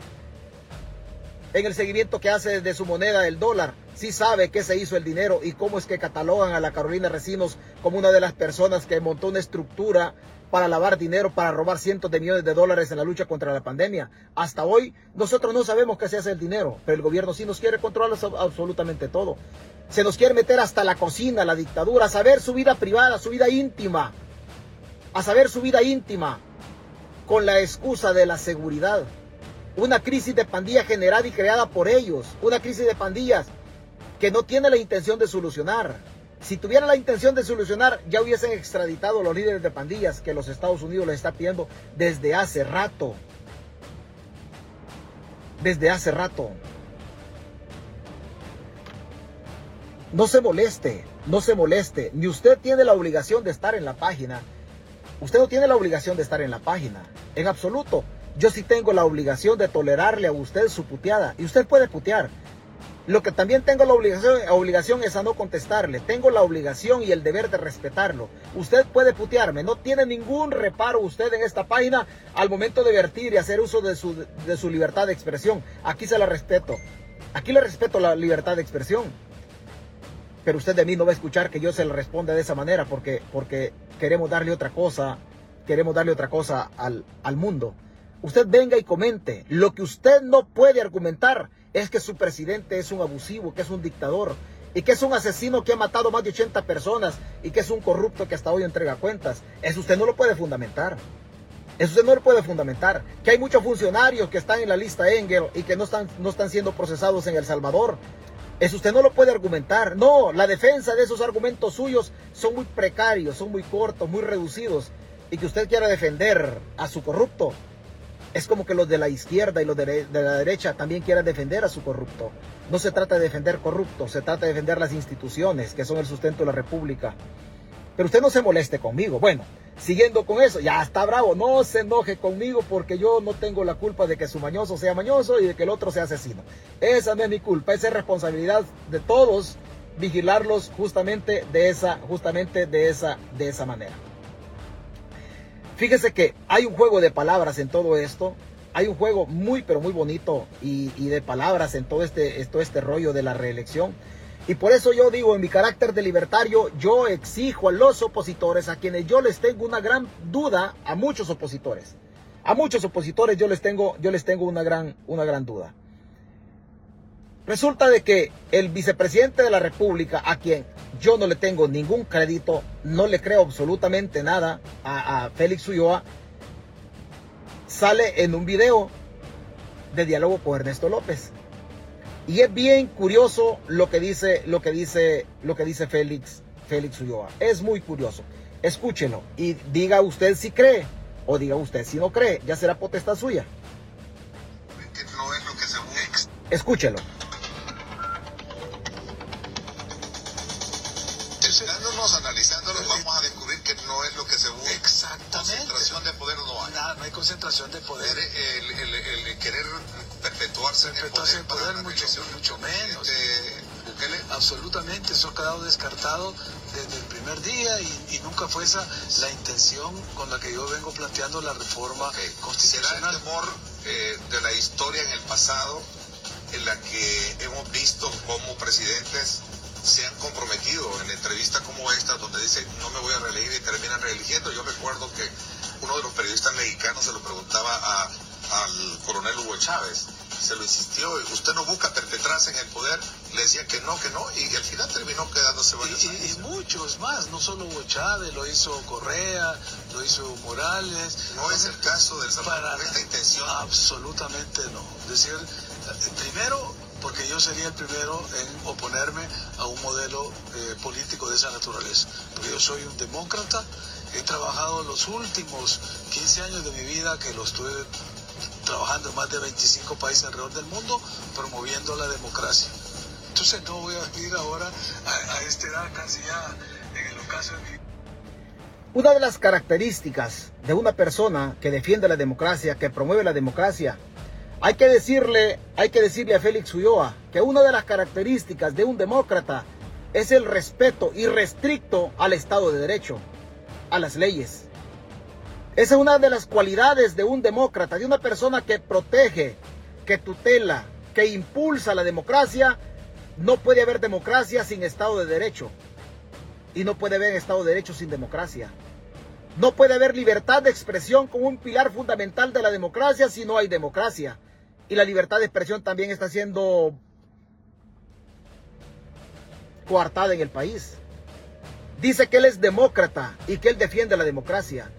en el seguimiento que hace de su moneda, el dólar, sí sabe qué se hizo el dinero y cómo es que catalogan a la Carolina Recinos como una de las personas que montó una estructura para lavar dinero, para robar cientos de millones de dólares en la lucha contra la pandemia. Hasta hoy nosotros no sabemos qué se hace el dinero, pero el gobierno sí nos quiere controlar absolutamente todo. Se nos quiere meter hasta la cocina, la dictadura, a saber su vida privada, su vida íntima, a saber su vida íntima, con la excusa de la seguridad. Una crisis de pandillas generada y creada por ellos, una crisis de pandillas que no tiene la intención de solucionar. Si tuviera la intención de solucionar, ya hubiesen extraditado a los líderes de pandillas que los Estados Unidos les está pidiendo desde hace rato. Desde hace rato. No se moleste, no se moleste. Ni usted tiene la obligación de estar en la página. Usted no tiene la obligación de estar en la página. En absoluto. Yo sí tengo la obligación de tolerarle a usted su puteada. Y usted puede putear. Lo que también tengo la obligación, obligación es a no contestarle. Tengo la obligación y el deber de respetarlo. Usted puede putearme. No tiene ningún reparo usted en esta página al momento de vertir y hacer uso de su, de su libertad de expresión. Aquí se la respeto. Aquí le respeto la libertad de expresión. Pero usted de mí no va a escuchar que yo se le responda de esa manera porque, porque queremos darle otra cosa. Queremos darle otra cosa al, al mundo. Usted venga y comente. Lo que usted no puede argumentar es que su presidente es un abusivo, que es un dictador, y que es un asesino que ha matado más de 80 personas y que es un corrupto que hasta hoy entrega cuentas. Eso usted no lo puede fundamentar. Eso usted no lo puede fundamentar. Que hay muchos funcionarios que están en la lista Engel y que no están, no están siendo procesados en El Salvador. Eso usted no lo puede argumentar. No, la defensa de esos argumentos suyos son muy precarios, son muy cortos, muy reducidos. Y que usted quiera defender a su corrupto. Es como que los de la izquierda y los de, la derecha también quieran defender a su corrupto. No se trata de defender corruptos, se trata de defender las instituciones que son el sustento de la República. Pero usted no se moleste conmigo. Bueno, siguiendo con eso, ya está bravo, no se enoje conmigo porque yo no tengo la culpa de que su mañoso sea mañoso y de que el otro sea asesino. Esa no es mi culpa, esa es responsabilidad de todos vigilarlos justamente de esa, justamente de esa, de esa manera. Fíjese que hay un juego de palabras en todo esto. Hay un juego muy, pero muy bonito y, de palabras en todo este, este rollo de la reelección. Y por eso yo digo, en mi carácter de libertario, yo exijo a los opositores, a quienes yo les tengo una gran duda, a muchos opositores. A muchos opositores yo les tengo, yo les tengo una, gran, una gran duda. Resulta de que el vicepresidente de la República, a quien yo no le tengo ningún crédito, no le creo absolutamente nada a, a Félix Ulloa, sale en un video de diálogo con Ernesto López. Y es bien curioso lo que dice, lo que dice, lo que dice Félix, Félix Ulloa. Es muy curioso. Escúchelo y diga usted si cree o diga usted si no cree. Ya será potestad suya. Escúchelo.
Perpetuarse, en el poder,
en poder mucho, mucho menos. Absolutamente, eso ha quedado descartado desde el primer día y, nunca fue esa la intención con la que yo vengo planteando la reforma constitucional.
¿Será el temor eh, de la historia en el pasado en la que hemos visto cómo presidentes se han comprometido en entrevistas como esta, donde dicen no me voy a reelegir y terminan reeligiendo. Yo recuerdo que uno de los periodistas mexicanos se lo preguntaba al coronel Hugo Chávez, se lo insistió, usted no busca perpetrarse en el poder, le decía que no, que no, y al final terminó quedándose varios
y, y, muchos más, no solo Hugo Chávez, lo hizo Correa, lo hizo Morales.
No es el caso del Salvador, para esta intención.
Absolutamente no. Es decir, primero porque yo sería el primero en oponerme a un modelo eh, político de esa naturaleza. Porque yo soy un demócrata, he trabajado los últimos 15 años de mi vida que lo estuve trabajando en más de 25 países alrededor del mundo, promoviendo la democracia. Entonces no voy a vivir ahora a, a esta edad casi ya en el ocaso de mi
una de las características de una persona que defiende la democracia, que promueve la democracia, hay que decirle, hay que decirle a Félix Ulloa que una de las características de un demócrata es el respeto irrestricto al Estado de Derecho, a las leyes. Esa es una de las cualidades de un demócrata, de una persona que protege, que tutela, que impulsa la democracia. No puede haber democracia sin Estado de Derecho. Y no puede haber Estado de Derecho sin democracia. No puede haber libertad de expresión como un pilar fundamental de la democracia si no hay democracia y la libertad de expresión también está siendo coartada en el país. Dice que él es demócrata y que él defiende la democracia.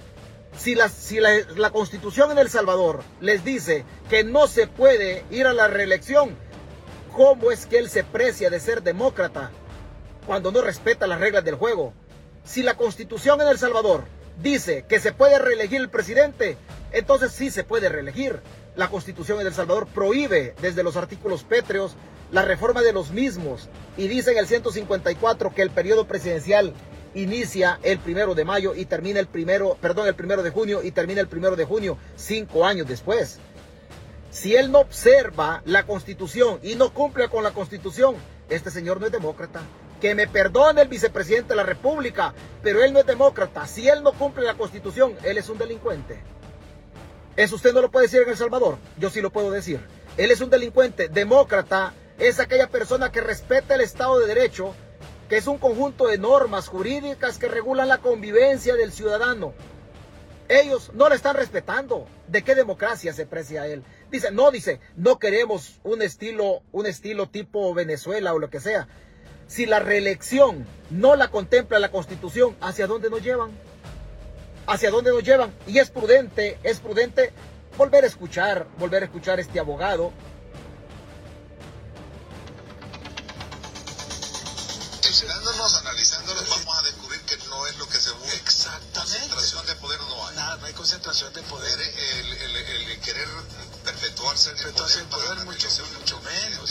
Si, la, constitución en El Salvador les dice que no se puede ir a la reelección, ¿cómo es que él se precia de ser demócrata cuando no respeta las reglas del juego? Si la constitución en El Salvador dice que se puede reelegir el presidente, entonces sí se puede reelegir la Constitución en El Salvador prohíbe desde los artículos pétreos la reforma de los mismos y dice en el 154 que el periodo presidencial inicia el primero de mayo y termina el primero, perdón, el primero de junio y termina el primero de junio, cinco años después. Si él no observa la constitución y no cumple con la constitución, este señor no es demócrata. Que me perdone el vicepresidente de la República, pero él no es demócrata. Si él no cumple la constitución, él es un delincuente. Eso usted no lo puede decir en El Salvador. Yo sí lo puedo decir. Él es un delincuente. Demócrata es aquella persona que respeta el Estado de Derecho, que es un conjunto de normas jurídicas que regulan la convivencia del ciudadano. Ellos no le están respetando. ¿De qué democracia se precia él? Dice, no, dice, no queremos un estilo, un estilo tipo Venezuela o lo que sea. si la reelección no la contempla la Constitución, ¿hacia dónde nos llevan? ¿Hacia dónde nos llevan? Y es prudente, es prudente volver a escuchar, volver a escuchar a este abogado.
Concentración de poder. El, el, el, el querer perpetuarse,
perpetuarse el poder, poder mucho, mucho menos.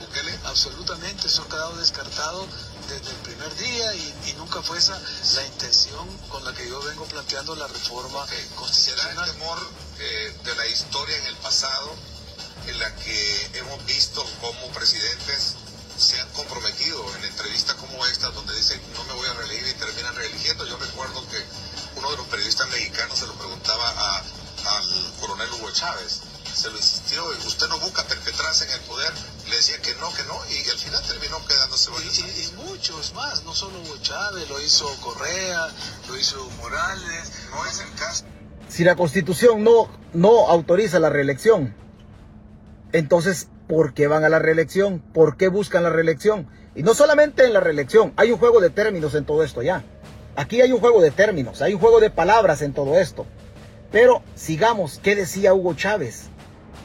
Bukele.
Absolutamente, eso ha quedado descartado desde el primer día y, y, nunca fue esa la intención con la que yo vengo planteando la reforma
okay.
constitucional.
¿Será el temor eh, de la historia en el pasado en la que hemos visto cómo presidentes se han comprometido en entrevistas como esta donde dicen no me voy a reelegir y terminan reeligiendo? Yo recuerdo que uno de los periodistas mexicanos se lo preguntaba a, al coronel Hugo Chávez se lo insistió, usted no busca perpetrarse en el poder, le decía que no, que no, y al final terminó quedándose
y, y, y, muchos más, no solo Hugo Chávez, lo hizo Correa, lo hizo Morales, no es el caso.
Si la constitución no, no autoriza la reelección, entonces, ¿por qué van a la reelección? ¿Por qué buscan la reelección? Y no solamente en la reelección, hay un juego de términos en todo esto ya. Aquí hay un juego de términos, hay un juego de palabras en todo esto. Pero sigamos, ¿qué decía Hugo Chávez?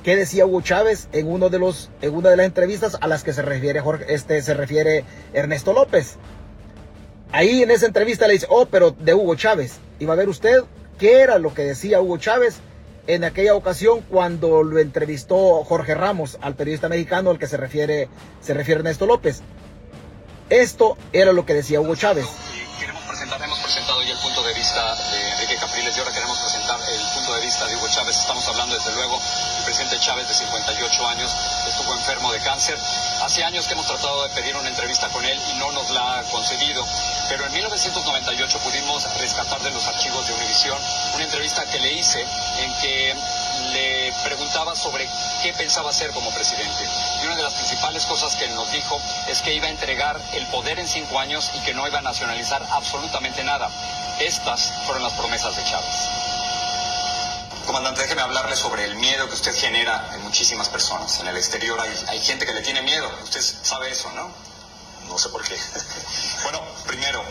¿Qué decía Hugo Chávez en uno de los en una de las entrevistas a las que se refiere Jorge, este se refiere Ernesto López? Ahí en esa entrevista le dice, "Oh, pero de Hugo Chávez." Y va a ver usted qué era lo que decía Hugo Chávez en aquella ocasión cuando lo entrevistó Jorge Ramos al periodista mexicano al que se refiere se refiere Ernesto López. Esto era lo que decía Hugo Chávez.
Presentar, hemos presentado ya el punto de vista de Enrique Capriles y ahora queremos presentar el punto de vista de Hugo Chávez. Estamos hablando desde luego el presidente Chávez de 58 años estuvo enfermo de cáncer. Hace años que hemos tratado de pedir una entrevista con él y no nos la ha concedido, pero en 1998 pudimos rescatar de los archivos de Univisión una entrevista que le hice en que le preguntaba sobre qué pensaba hacer como presidente. Y una de las principales cosas que nos dijo es que iba a entregar el poder en cinco años y que no iba a nacionalizar absolutamente nada. Estas fueron las promesas de Chávez. Comandante, déjeme hablarle sobre el miedo que usted genera en muchísimas personas. En el exterior hay, hay gente que le tiene miedo. Usted sabe eso, ¿no? No sé por qué. [LAUGHS] bueno, primero,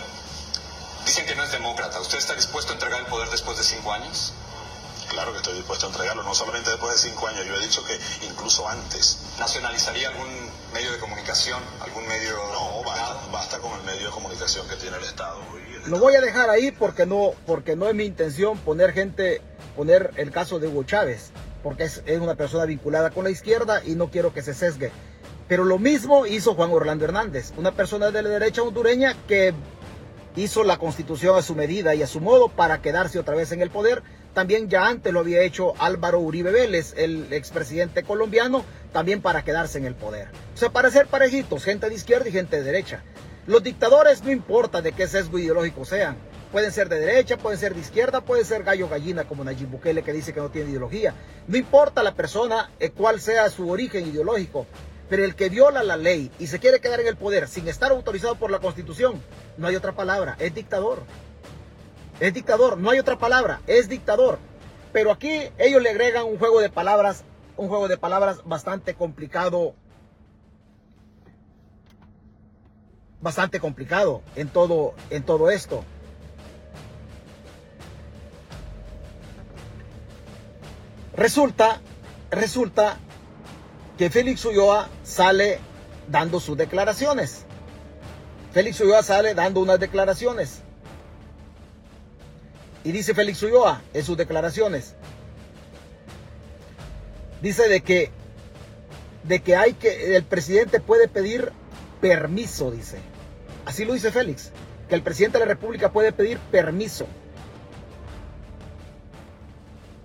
dicen que no es demócrata. ¿Usted está dispuesto a entregar el poder después de cinco años?
Claro que estoy dispuesto a entregarlo, no solamente después de cinco años, yo he dicho que incluso antes.
¿Nacionalizaría algún medio de comunicación? ¿Algún medio.?
No, basta, basta con el medio de comunicación que tiene el Estado. El
Lo voy a dejar ahí porque no, porque no es mi intención poner gente, poner el caso de Hugo Chávez, porque es, es una persona vinculada con la izquierda y no quiero que se sesgue. Pero lo mismo hizo Juan Orlando Hernández, una persona de la derecha hondureña que hizo la constitución a su medida y a su modo para quedarse otra vez en el poder. También ya antes lo había hecho Álvaro Uribe Vélez, el expresidente colombiano, también para quedarse en el poder. O sea, para ser parejitos, gente de izquierda y gente de derecha. Los dictadores no importa de qué sesgo ideológico sean. Pueden ser de derecha, pueden ser de izquierda, pueden ser gallo gallina como Nayib Bukele que dice que no tiene ideología. No importa la persona eh, cuál sea su origen ideológico. Pero el que viola la ley y se quiere quedar en el poder sin estar autorizado por la constitución, no hay otra palabra, es dictador. Es dictador, no hay otra palabra, es dictador. Pero aquí ellos le agregan un juego de palabras, un juego de palabras bastante complicado. Bastante complicado en todo, en todo esto. Resulta, resulta que Félix Ulloa sale dando sus declaraciones. Félix Ulloa sale dando unas declaraciones. Y dice Félix Ulloa en sus declaraciones. Dice de que de que hay que el presidente puede pedir permiso, dice. Así lo dice Félix, que el presidente de la República puede pedir permiso.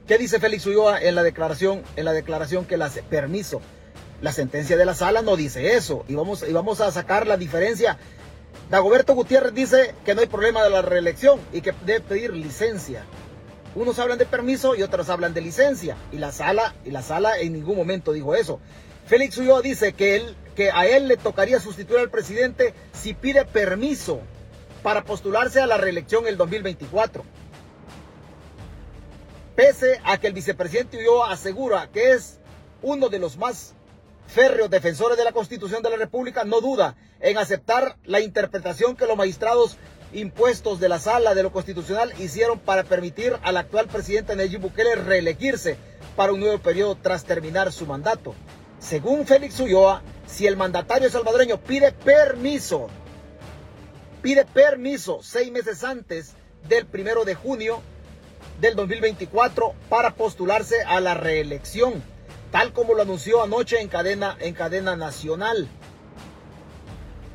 ¿Qué dice Félix Ulloa en la declaración en la declaración que le hace permiso? La sentencia de la sala no dice eso y vamos y vamos a sacar la diferencia Dagoberto Gutiérrez dice que no hay problema de la reelección y que debe pedir licencia. Unos hablan de permiso y otros hablan de licencia. Y la sala, y la sala en ningún momento dijo eso. Félix Ulloa dice que, él, que a él le tocaría sustituir al presidente si pide permiso para postularse a la reelección el 2024. Pese a que el vicepresidente Ulloa asegura que es uno de los más férreos defensores de la Constitución de la República no duda en aceptar la interpretación que los magistrados impuestos de la Sala de lo Constitucional hicieron para permitir al actual presidente Nayib Bukele reelegirse para un nuevo periodo tras terminar su mandato. Según Félix Ulloa, si el mandatario salvadoreño pide permiso, pide permiso seis meses antes del primero de junio del 2024 para postularse a la reelección, tal como lo anunció anoche en cadena, en cadena nacional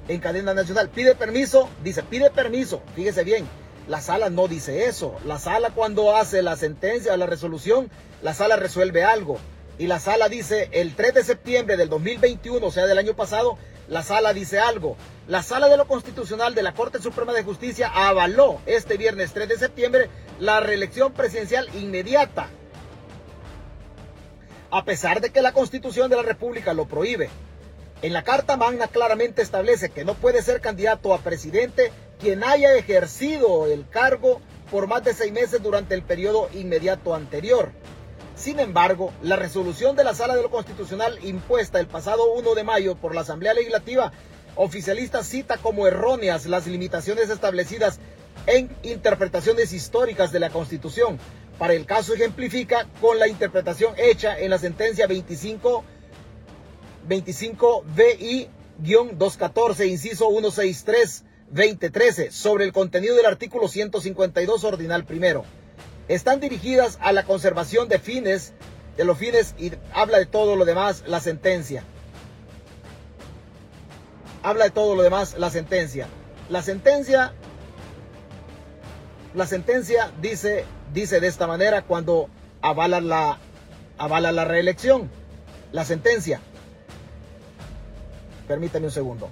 en cadena nacional. Pide permiso, dice, pide permiso. Fíjese bien, la sala no dice eso. La sala cuando hace la sentencia o la resolución, la sala resuelve algo. Y la sala dice, el 3 de septiembre del 2021, o sea, del año pasado, la sala dice algo. La sala de lo constitucional de la Corte Suprema de Justicia avaló este viernes 3 de septiembre la reelección presidencial inmediata. A pesar de que la Constitución de la República lo prohíbe. En la Carta Magna claramente establece que no puede ser candidato a presidente quien haya ejercido el cargo por más de seis meses durante el periodo inmediato anterior. Sin embargo, la resolución de la Sala de lo Constitucional impuesta el pasado 1 de mayo por la Asamblea Legislativa oficialista cita como erróneas las limitaciones establecidas en interpretaciones históricas de la Constitución. Para el caso ejemplifica con la interpretación hecha en la sentencia 25 25 VI-214, inciso 163, 2013, sobre el contenido del artículo 152 ordinal primero. Están dirigidas a la conservación de fines, de los fines y habla de todo lo demás la sentencia. Habla de todo lo demás la sentencia. La sentencia, la sentencia dice, dice de esta manera cuando avala la, avala la reelección. La sentencia Permítame un segundo.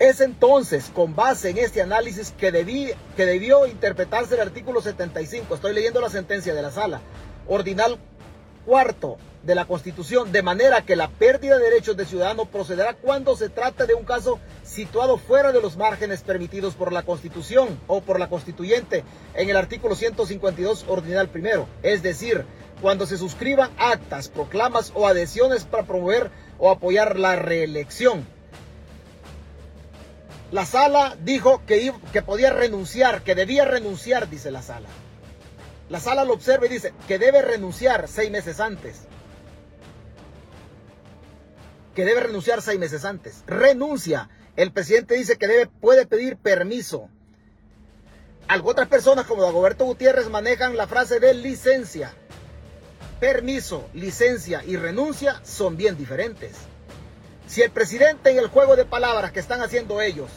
Es entonces, con base en este análisis, que, debí, que debió interpretarse el artículo 75, estoy leyendo la sentencia de la sala, ordinal cuarto de la Constitución, de manera que la pérdida de derechos de ciudadano procederá cuando se trate de un caso situado fuera de los márgenes permitidos por la Constitución o por la constituyente en el artículo 152 ordinal primero, es decir, cuando se suscriban actas, proclamas o adhesiones para promover o apoyar la reelección. La sala dijo que, que podía renunciar, que debía renunciar, dice la sala. La sala lo observa y dice que debe renunciar seis meses antes. Que debe renunciar seis meses antes. Renuncia. El presidente dice que debe, puede pedir permiso. Algo otras personas como Dagoberto Gutiérrez manejan la frase de licencia permiso, licencia y renuncia son bien diferentes. Si el presidente en el juego de palabras que están haciendo ellos,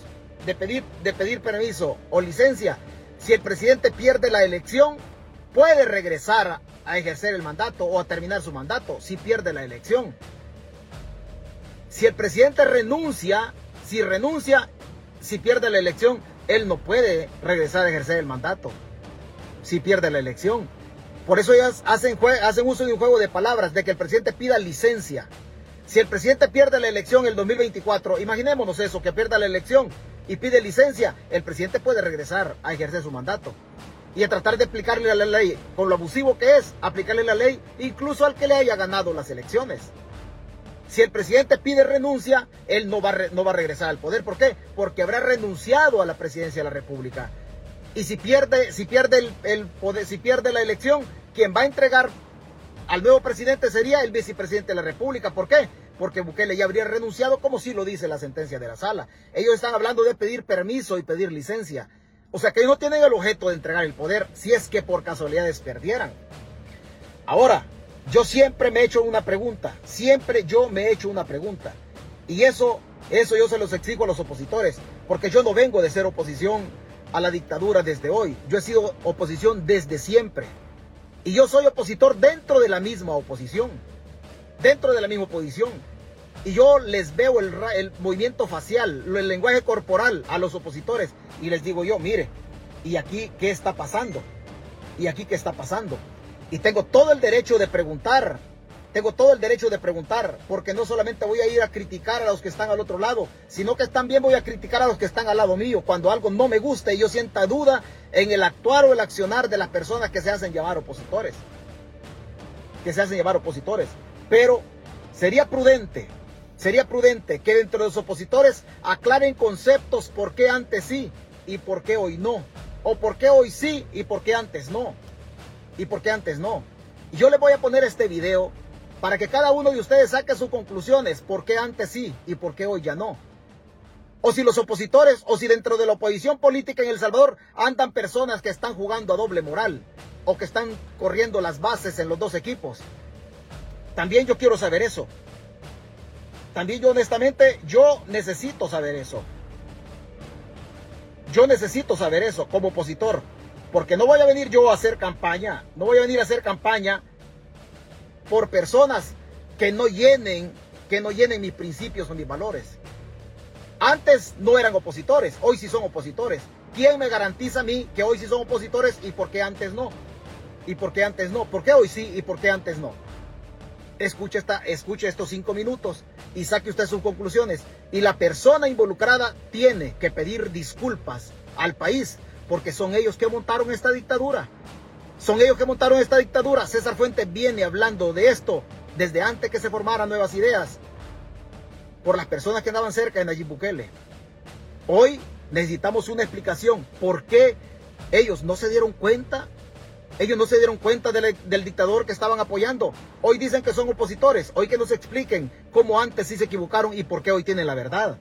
de pedir, de pedir permiso o licencia, si el presidente pierde la elección, puede regresar a ejercer el mandato o a terminar su mandato si pierde la elección. Si el presidente renuncia, si renuncia, si pierde la elección, él no puede regresar a ejercer el mandato si pierde la elección. Por eso ellas hacen, hacen uso de un juego de palabras, de que el presidente pida licencia. Si el presidente pierde la elección en el 2024, imaginémonos eso, que pierda la elección y pide licencia, el presidente puede regresar a ejercer su mandato y a tratar de aplicarle la ley, con lo abusivo que es, aplicarle la ley incluso al que le haya ganado las elecciones. Si el presidente pide renuncia, él no va, no va a regresar al poder. ¿Por qué? Porque habrá renunciado a la presidencia de la República. Y si pierde, si pierde el, poder, si pierde la elección, quien va a entregar al nuevo presidente sería el vicepresidente de la República. ¿Por qué? Porque Bukele ya habría renunciado, como sí lo dice la sentencia de la sala. Ellos están hablando de pedir permiso y pedir licencia. O sea que ellos no tienen el objeto de entregar el poder si es que por casualidades perdieran. Ahora, yo siempre me he hecho una pregunta. Siempre yo me he hecho una pregunta. Y eso, eso yo se los exijo a los opositores. Porque yo no vengo de ser oposición a la dictadura desde hoy. Yo he sido oposición desde siempre. Y yo soy opositor dentro de la misma oposición. Dentro de la misma oposición. Y yo les veo el, el movimiento facial, el lenguaje corporal a los opositores. Y les digo yo, mire, ¿y aquí qué está pasando? ¿Y aquí qué está pasando? Y tengo todo el derecho de preguntar tengo todo el derecho de preguntar, porque no solamente voy a ir a criticar a los que están al otro lado, sino que también voy a criticar a los que están al lado mío cuando algo no me guste y yo sienta duda en el actuar o el accionar de las personas que se hacen llamar opositores. Que se hacen llamar opositores. Pero sería prudente, sería prudente que dentro de los opositores aclaren conceptos por qué antes sí y por qué hoy no. O por qué hoy sí y por qué antes no. Y por qué antes no. Y yo les voy a poner este video para que cada uno de ustedes saque sus conclusiones, por qué antes sí y por qué hoy ya no. O si los opositores, o si dentro de la oposición política en El Salvador andan personas que están jugando a doble moral, o que están corriendo las bases en los dos equipos. También yo quiero saber eso. También yo honestamente, yo necesito saber eso. Yo necesito saber eso como opositor. Porque no voy a venir yo a hacer campaña. No voy a venir a hacer campaña por personas que no llenen, que no llenen mis principios o mis valores. Antes no eran opositores, hoy sí son opositores. ¿Quién me garantiza a mí que hoy sí son opositores y por qué antes no? ¿Y por qué antes no? ¿Por qué hoy sí y por qué antes no? Escuche, esta, escuche estos cinco minutos y saque usted sus conclusiones. Y la persona involucrada tiene que pedir disculpas al país porque son ellos que montaron esta dictadura. Son ellos que montaron esta dictadura. César Fuentes viene hablando de esto desde antes que se formaran nuevas ideas por las personas que andaban cerca de Nayib Bukele. Hoy necesitamos una explicación. ¿Por qué ellos no se dieron cuenta? Ellos no se dieron cuenta del, dictador que estaban apoyando. Hoy dicen que son opositores. Hoy que nos expliquen cómo antes sí se equivocaron y por qué hoy tienen la verdad.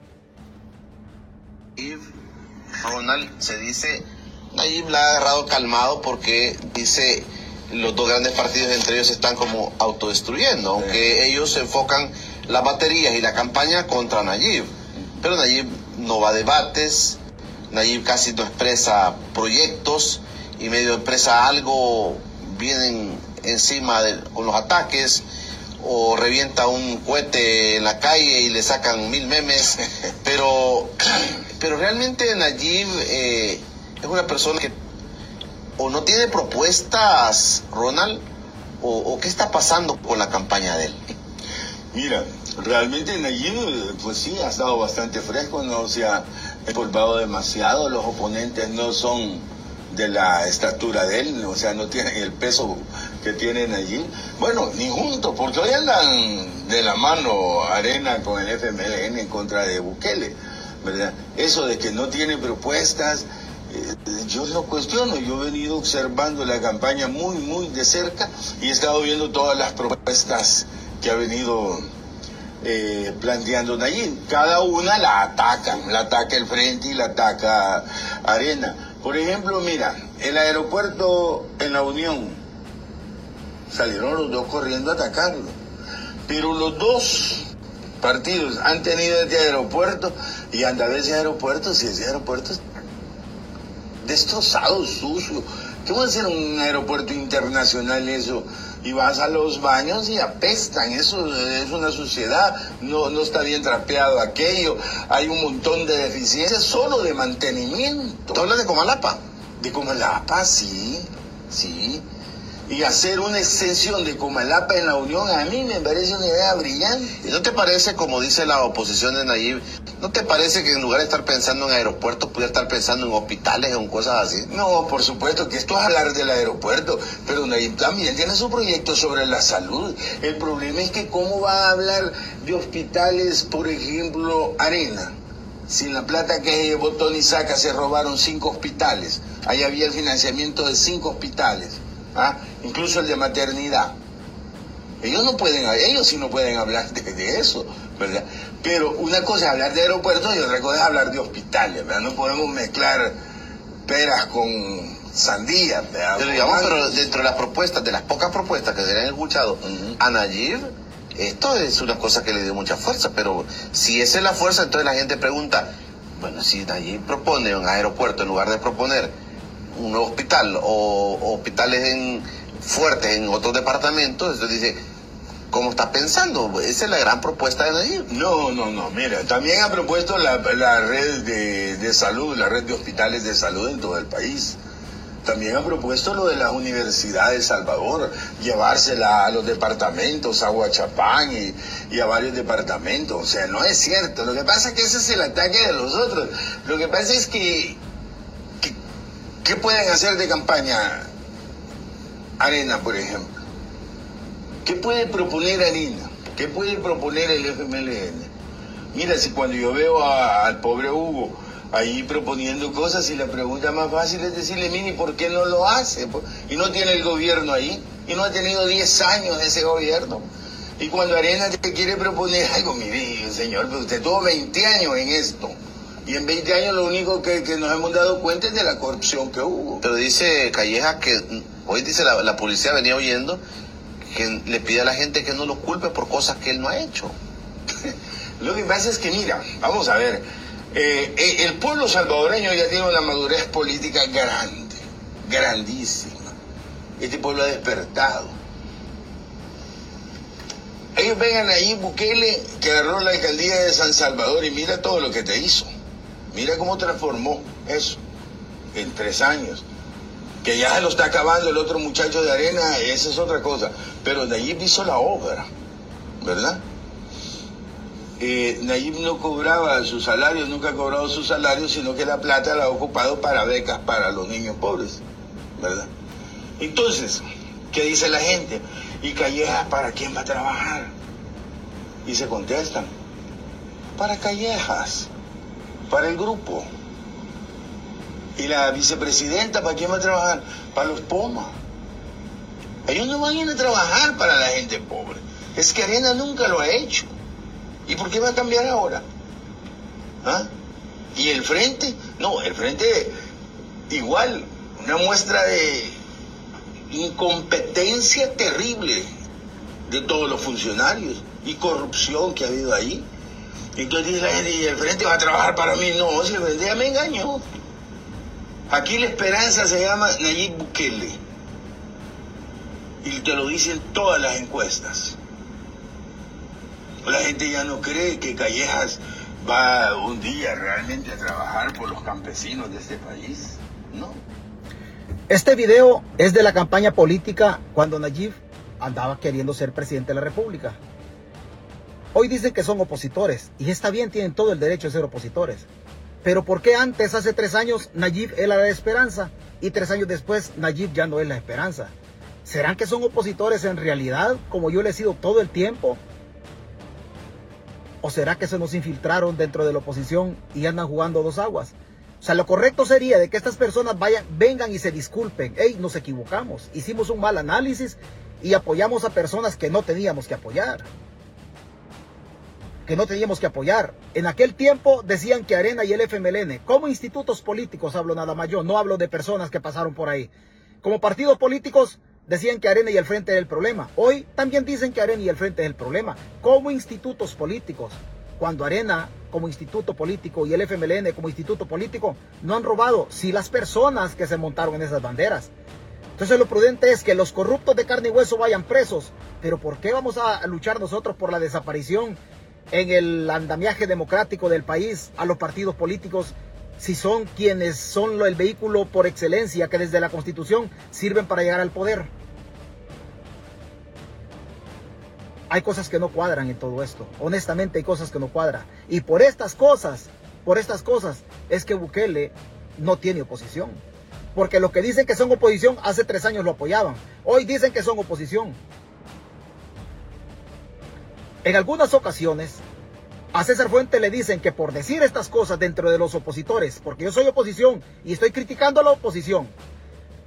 Ronald se dice Nayib la ha agarrado calmado porque dice los dos grandes partidos entre ellos están como autodestruyendo, aunque ellos enfocan las baterías y la campaña contra Nayib. Pero Nayib no va a debates, Nayib casi no expresa proyectos y medio expresa algo, vienen encima de, con los ataques o revienta un cohete en la calle y le sacan mil memes, [LAUGHS] pero, pero realmente Nayib... Eh, es una persona que o no tiene propuestas, Ronald, o, qué está pasando con la campaña de él.
Mira, realmente Nayib, pues sí, ha estado bastante fresco, no se ha empolvado demasiado, los oponentes no son de la estatura de él, o sea, no tienen el peso que tienen allí. Bueno, ni juntos, porque hoy andan de la mano Arena con el FMLN en contra de Bukele, ¿verdad? Eso de que no tiene propuestas, yo lo cuestiono, yo he venido observando la campaña muy, muy de cerca y he estado viendo todas las propuestas que ha venido eh, planteando Nayib. Cada una la ataca, la ataca el frente y la ataca Arena. Por ejemplo, mira, el aeropuerto en la Unión, salieron los dos corriendo a atacarlo, pero los dos partidos han tenido este aeropuerto y andar ese aeropuerto, si ese aeropuerto destrozado, sucio. ¿Qué va a ser un aeropuerto internacional eso? Y vas a los baños y apestan, eso es una suciedad, no, no está bien trapeado aquello, hay un montón de deficiencias solo de mantenimiento.
¿Tú hablas de Comalapa?
De Comalapa, sí, sí y hacer una extensión de Comalapa en la Unión, a mí me parece una idea brillante.
¿Y no te parece, como dice la oposición de Nayib, no te parece que en lugar de estar pensando en aeropuertos, pudiera estar pensando en hospitales o en cosas así?
No, por supuesto que esto es hablar del aeropuerto, pero también tiene su proyecto sobre la salud. El problema es que cómo va a hablar de hospitales, por ejemplo, Arena. Sin la plata que botón y Saca se robaron cinco hospitales. Ahí había el financiamiento de cinco hospitales. ¿ah? incluso el de maternidad. Ellos no pueden, ellos sí no pueden hablar de, eso, ¿verdad? Pero una cosa es hablar de aeropuertos y otra cosa es hablar de hospitales, ¿verdad? No podemos mezclar peras con sandías,
Pero digamos, pero dentro de las propuestas, de las pocas propuestas que se le han escuchado a Nayib, esto es una cosa que le dio mucha fuerza, pero si esa es la fuerza, entonces la gente pregunta, bueno, si Nayib propone un aeropuerto en lugar de proponer un nuevo hospital o, hospitales en, fuertes en otros departamentos, entonces dice, ¿cómo está pensando? Esa es la gran propuesta de Nayib.
No, no, no, mira, también ha propuesto la, red de, de, salud, la red de hospitales de salud en todo el país. También ha propuesto lo de las universidades de Salvador, llevársela a los departamentos, a Huachapán y, y, a varios departamentos. O sea, no es cierto. Lo que pasa es que ese es el ataque de los otros. Lo que pasa es que ¿Qué pueden hacer de campaña Arena, por ejemplo? ¿Qué puede proponer Arena? ¿Qué puede proponer el FMLN? Mira, si cuando yo veo al pobre Hugo ahí proponiendo cosas y la pregunta más fácil es decirle, mini, ¿por qué no lo hace? Y no tiene el gobierno ahí, y no ha tenido 10 años ese gobierno. Y cuando Arena te quiere proponer algo, mire, señor, pero usted tuvo 20 años en esto. Y en 20 años lo único que, nos hemos dado cuenta es de la corrupción que hubo.
Pero dice Calleja que hoy dice la, la policía venía oyendo que le pide a la gente que no lo culpe por cosas que él no ha hecho. [LAUGHS]
lo que pasa es que, mira, vamos a ver, eh, eh, el pueblo salvadoreño ya tiene una madurez política grande, grandísima. Este pueblo ha despertado. Ellos vengan ahí, Bukele, que agarró la alcaldía de San Salvador y mira todo lo que te hizo. Mira cómo transformó eso en tres años. Que ya se lo está acabando el otro muchacho de arena, esa es otra cosa. Pero Nayib hizo la obra, ¿verdad? Eh, Nayib no cobraba su salario, nunca ha cobrado su salario, sino que la plata la ha ocupado para becas para los niños pobres, ¿verdad? Entonces, ¿qué dice la gente? ¿Y Callejas para quién va a trabajar? Y se contestan, para Callejas, para el grupo. ¿Y la vicepresidenta para quién va a trabajar? Para los Pomas. Ellos no van a trabajar para la gente pobre. Es que Arena nunca lo ha hecho. ¿Y por qué va a cambiar ahora? ¿Ah? ¿Y el frente? No, el frente igual, una muestra de incompetencia terrible de todos los funcionarios y corrupción que ha habido ahí. Entonces dice la gente, ¿y el frente va a trabajar para mí? No, si el frente ya me engañó. Aquí la esperanza se llama Nayib Bukele. Y te lo dicen todas las encuestas. La gente ya no cree que Callejas va un día realmente a trabajar por los campesinos de este país. No.
Este video es de la campaña política cuando Nayib andaba queriendo ser presidente de la República. Hoy dicen que son opositores y está bien, tienen todo el derecho de ser opositores. Pero ¿por qué antes, hace tres años, Nayib era la esperanza y tres años después Nayib ya no es la esperanza? ¿Serán que son opositores en realidad, como yo le he sido todo el tiempo? ¿O será que se nos infiltraron dentro de la oposición y andan jugando dos aguas? O sea, lo correcto sería de que estas personas vayan, vengan y se disculpen. Hey, nos equivocamos, hicimos un mal análisis y apoyamos a personas que no teníamos que apoyar. Que no teníamos que apoyar. En aquel tiempo decían que Arena y el FMLN, como institutos políticos hablo nada más yo, no hablo de personas que pasaron por ahí. Como partidos políticos decían que Arena y el Frente es el problema. Hoy también dicen que Arena y el Frente es el problema. Como institutos políticos, cuando Arena como instituto político y el FMLN como instituto político no han robado, si las personas que se montaron en esas banderas. Entonces lo prudente es que los corruptos de carne y hueso vayan presos. Pero ¿por qué vamos a luchar nosotros por la desaparición en el andamiaje democrático del país a los partidos políticos si son quienes son el vehículo por excelencia que desde la constitución sirven para llegar al poder? hay cosas que no cuadran en todo esto. Honestamente hay cosas que no cuadran. Y por estas cosas, por estas cosas, es que Bukele no tiene oposición. Porque los que dicen que son oposición hace tres años lo apoyaban. Hoy dicen que son oposición. En algunas ocasiones, a César Fuente le dicen que por decir estas cosas dentro de los opositores, porque yo soy oposición y estoy criticando a la oposición,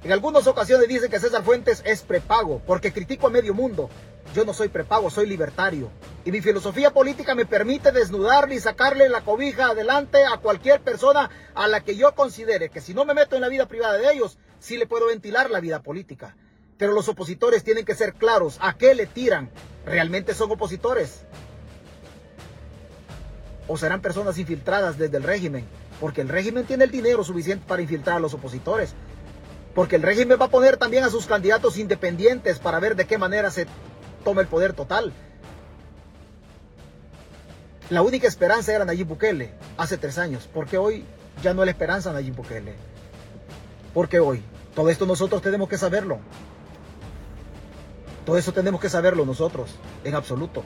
en algunas ocasiones dicen que César Fuentes es prepago porque critico a medio mundo. Yo no soy prepago, soy libertario. Y mi filosofía política me permite desnudarle y sacarle la cobija adelante a cualquier persona a la que yo considere que si no me meto en la vida privada de ellos, sí le puedo ventilar la vida política. Pero los opositores tienen que ser claros. ¿A qué le tiran? ¿Realmente son opositores? ¿O serán personas infiltradas desde el régimen? Porque el régimen tiene el dinero suficiente para infiltrar a los opositores. Porque el régimen va a poner también a sus candidatos independientes para ver de qué manera se toma el poder total. La única esperanza era Nayib Bukele hace tres años. porque hoy ya no es la esperanza Nayib Bukele? Porque hoy, todo esto nosotros tenemos que saberlo. Todo eso tenemos que saberlo nosotros, en absoluto.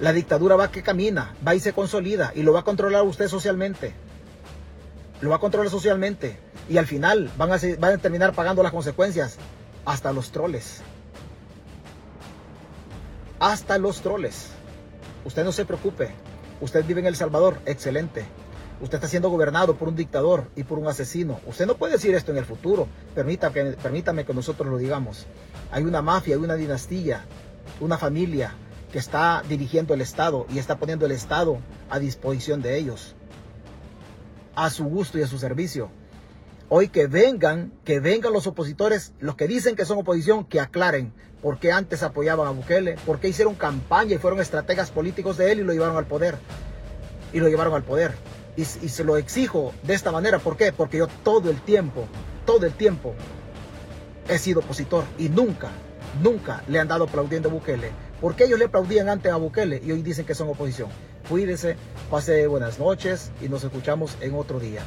La dictadura va que camina, va y se consolida y lo va a controlar usted socialmente. Lo va a controlar socialmente y al final van a, van a terminar pagando las consecuencias hasta los troles. hasta los troles. Usted no se preocupe. Usted vive en El Salvador, excelente. Usted está siendo gobernado por un dictador y por un asesino. Usted no puede decir esto en el futuro. Permítame, que nosotros lo digamos. Hay una mafia, hay una dinastía, una familia que está dirigiendo el Estado y está poniendo el Estado a disposición de ellos, a su gusto y a su servicio. Hoy que vengan, que vengan los opositores, los que dicen que son oposición, que aclaren por qué antes apoyaban a Bukele, por qué hicieron campaña y fueron estrategas políticos de él y lo llevaron al poder. Y lo llevaron al poder. Y, se lo exijo de esta manera, ¿por qué? Porque yo todo el tiempo, todo el tiempo he sido opositor y nunca, nunca le han dado aplaudiendo a Bukele. Porque ellos le aplaudían antes a Bukele y hoy dicen que son oposición. Cuídense, pase buenas noches y nos escuchamos en otro día.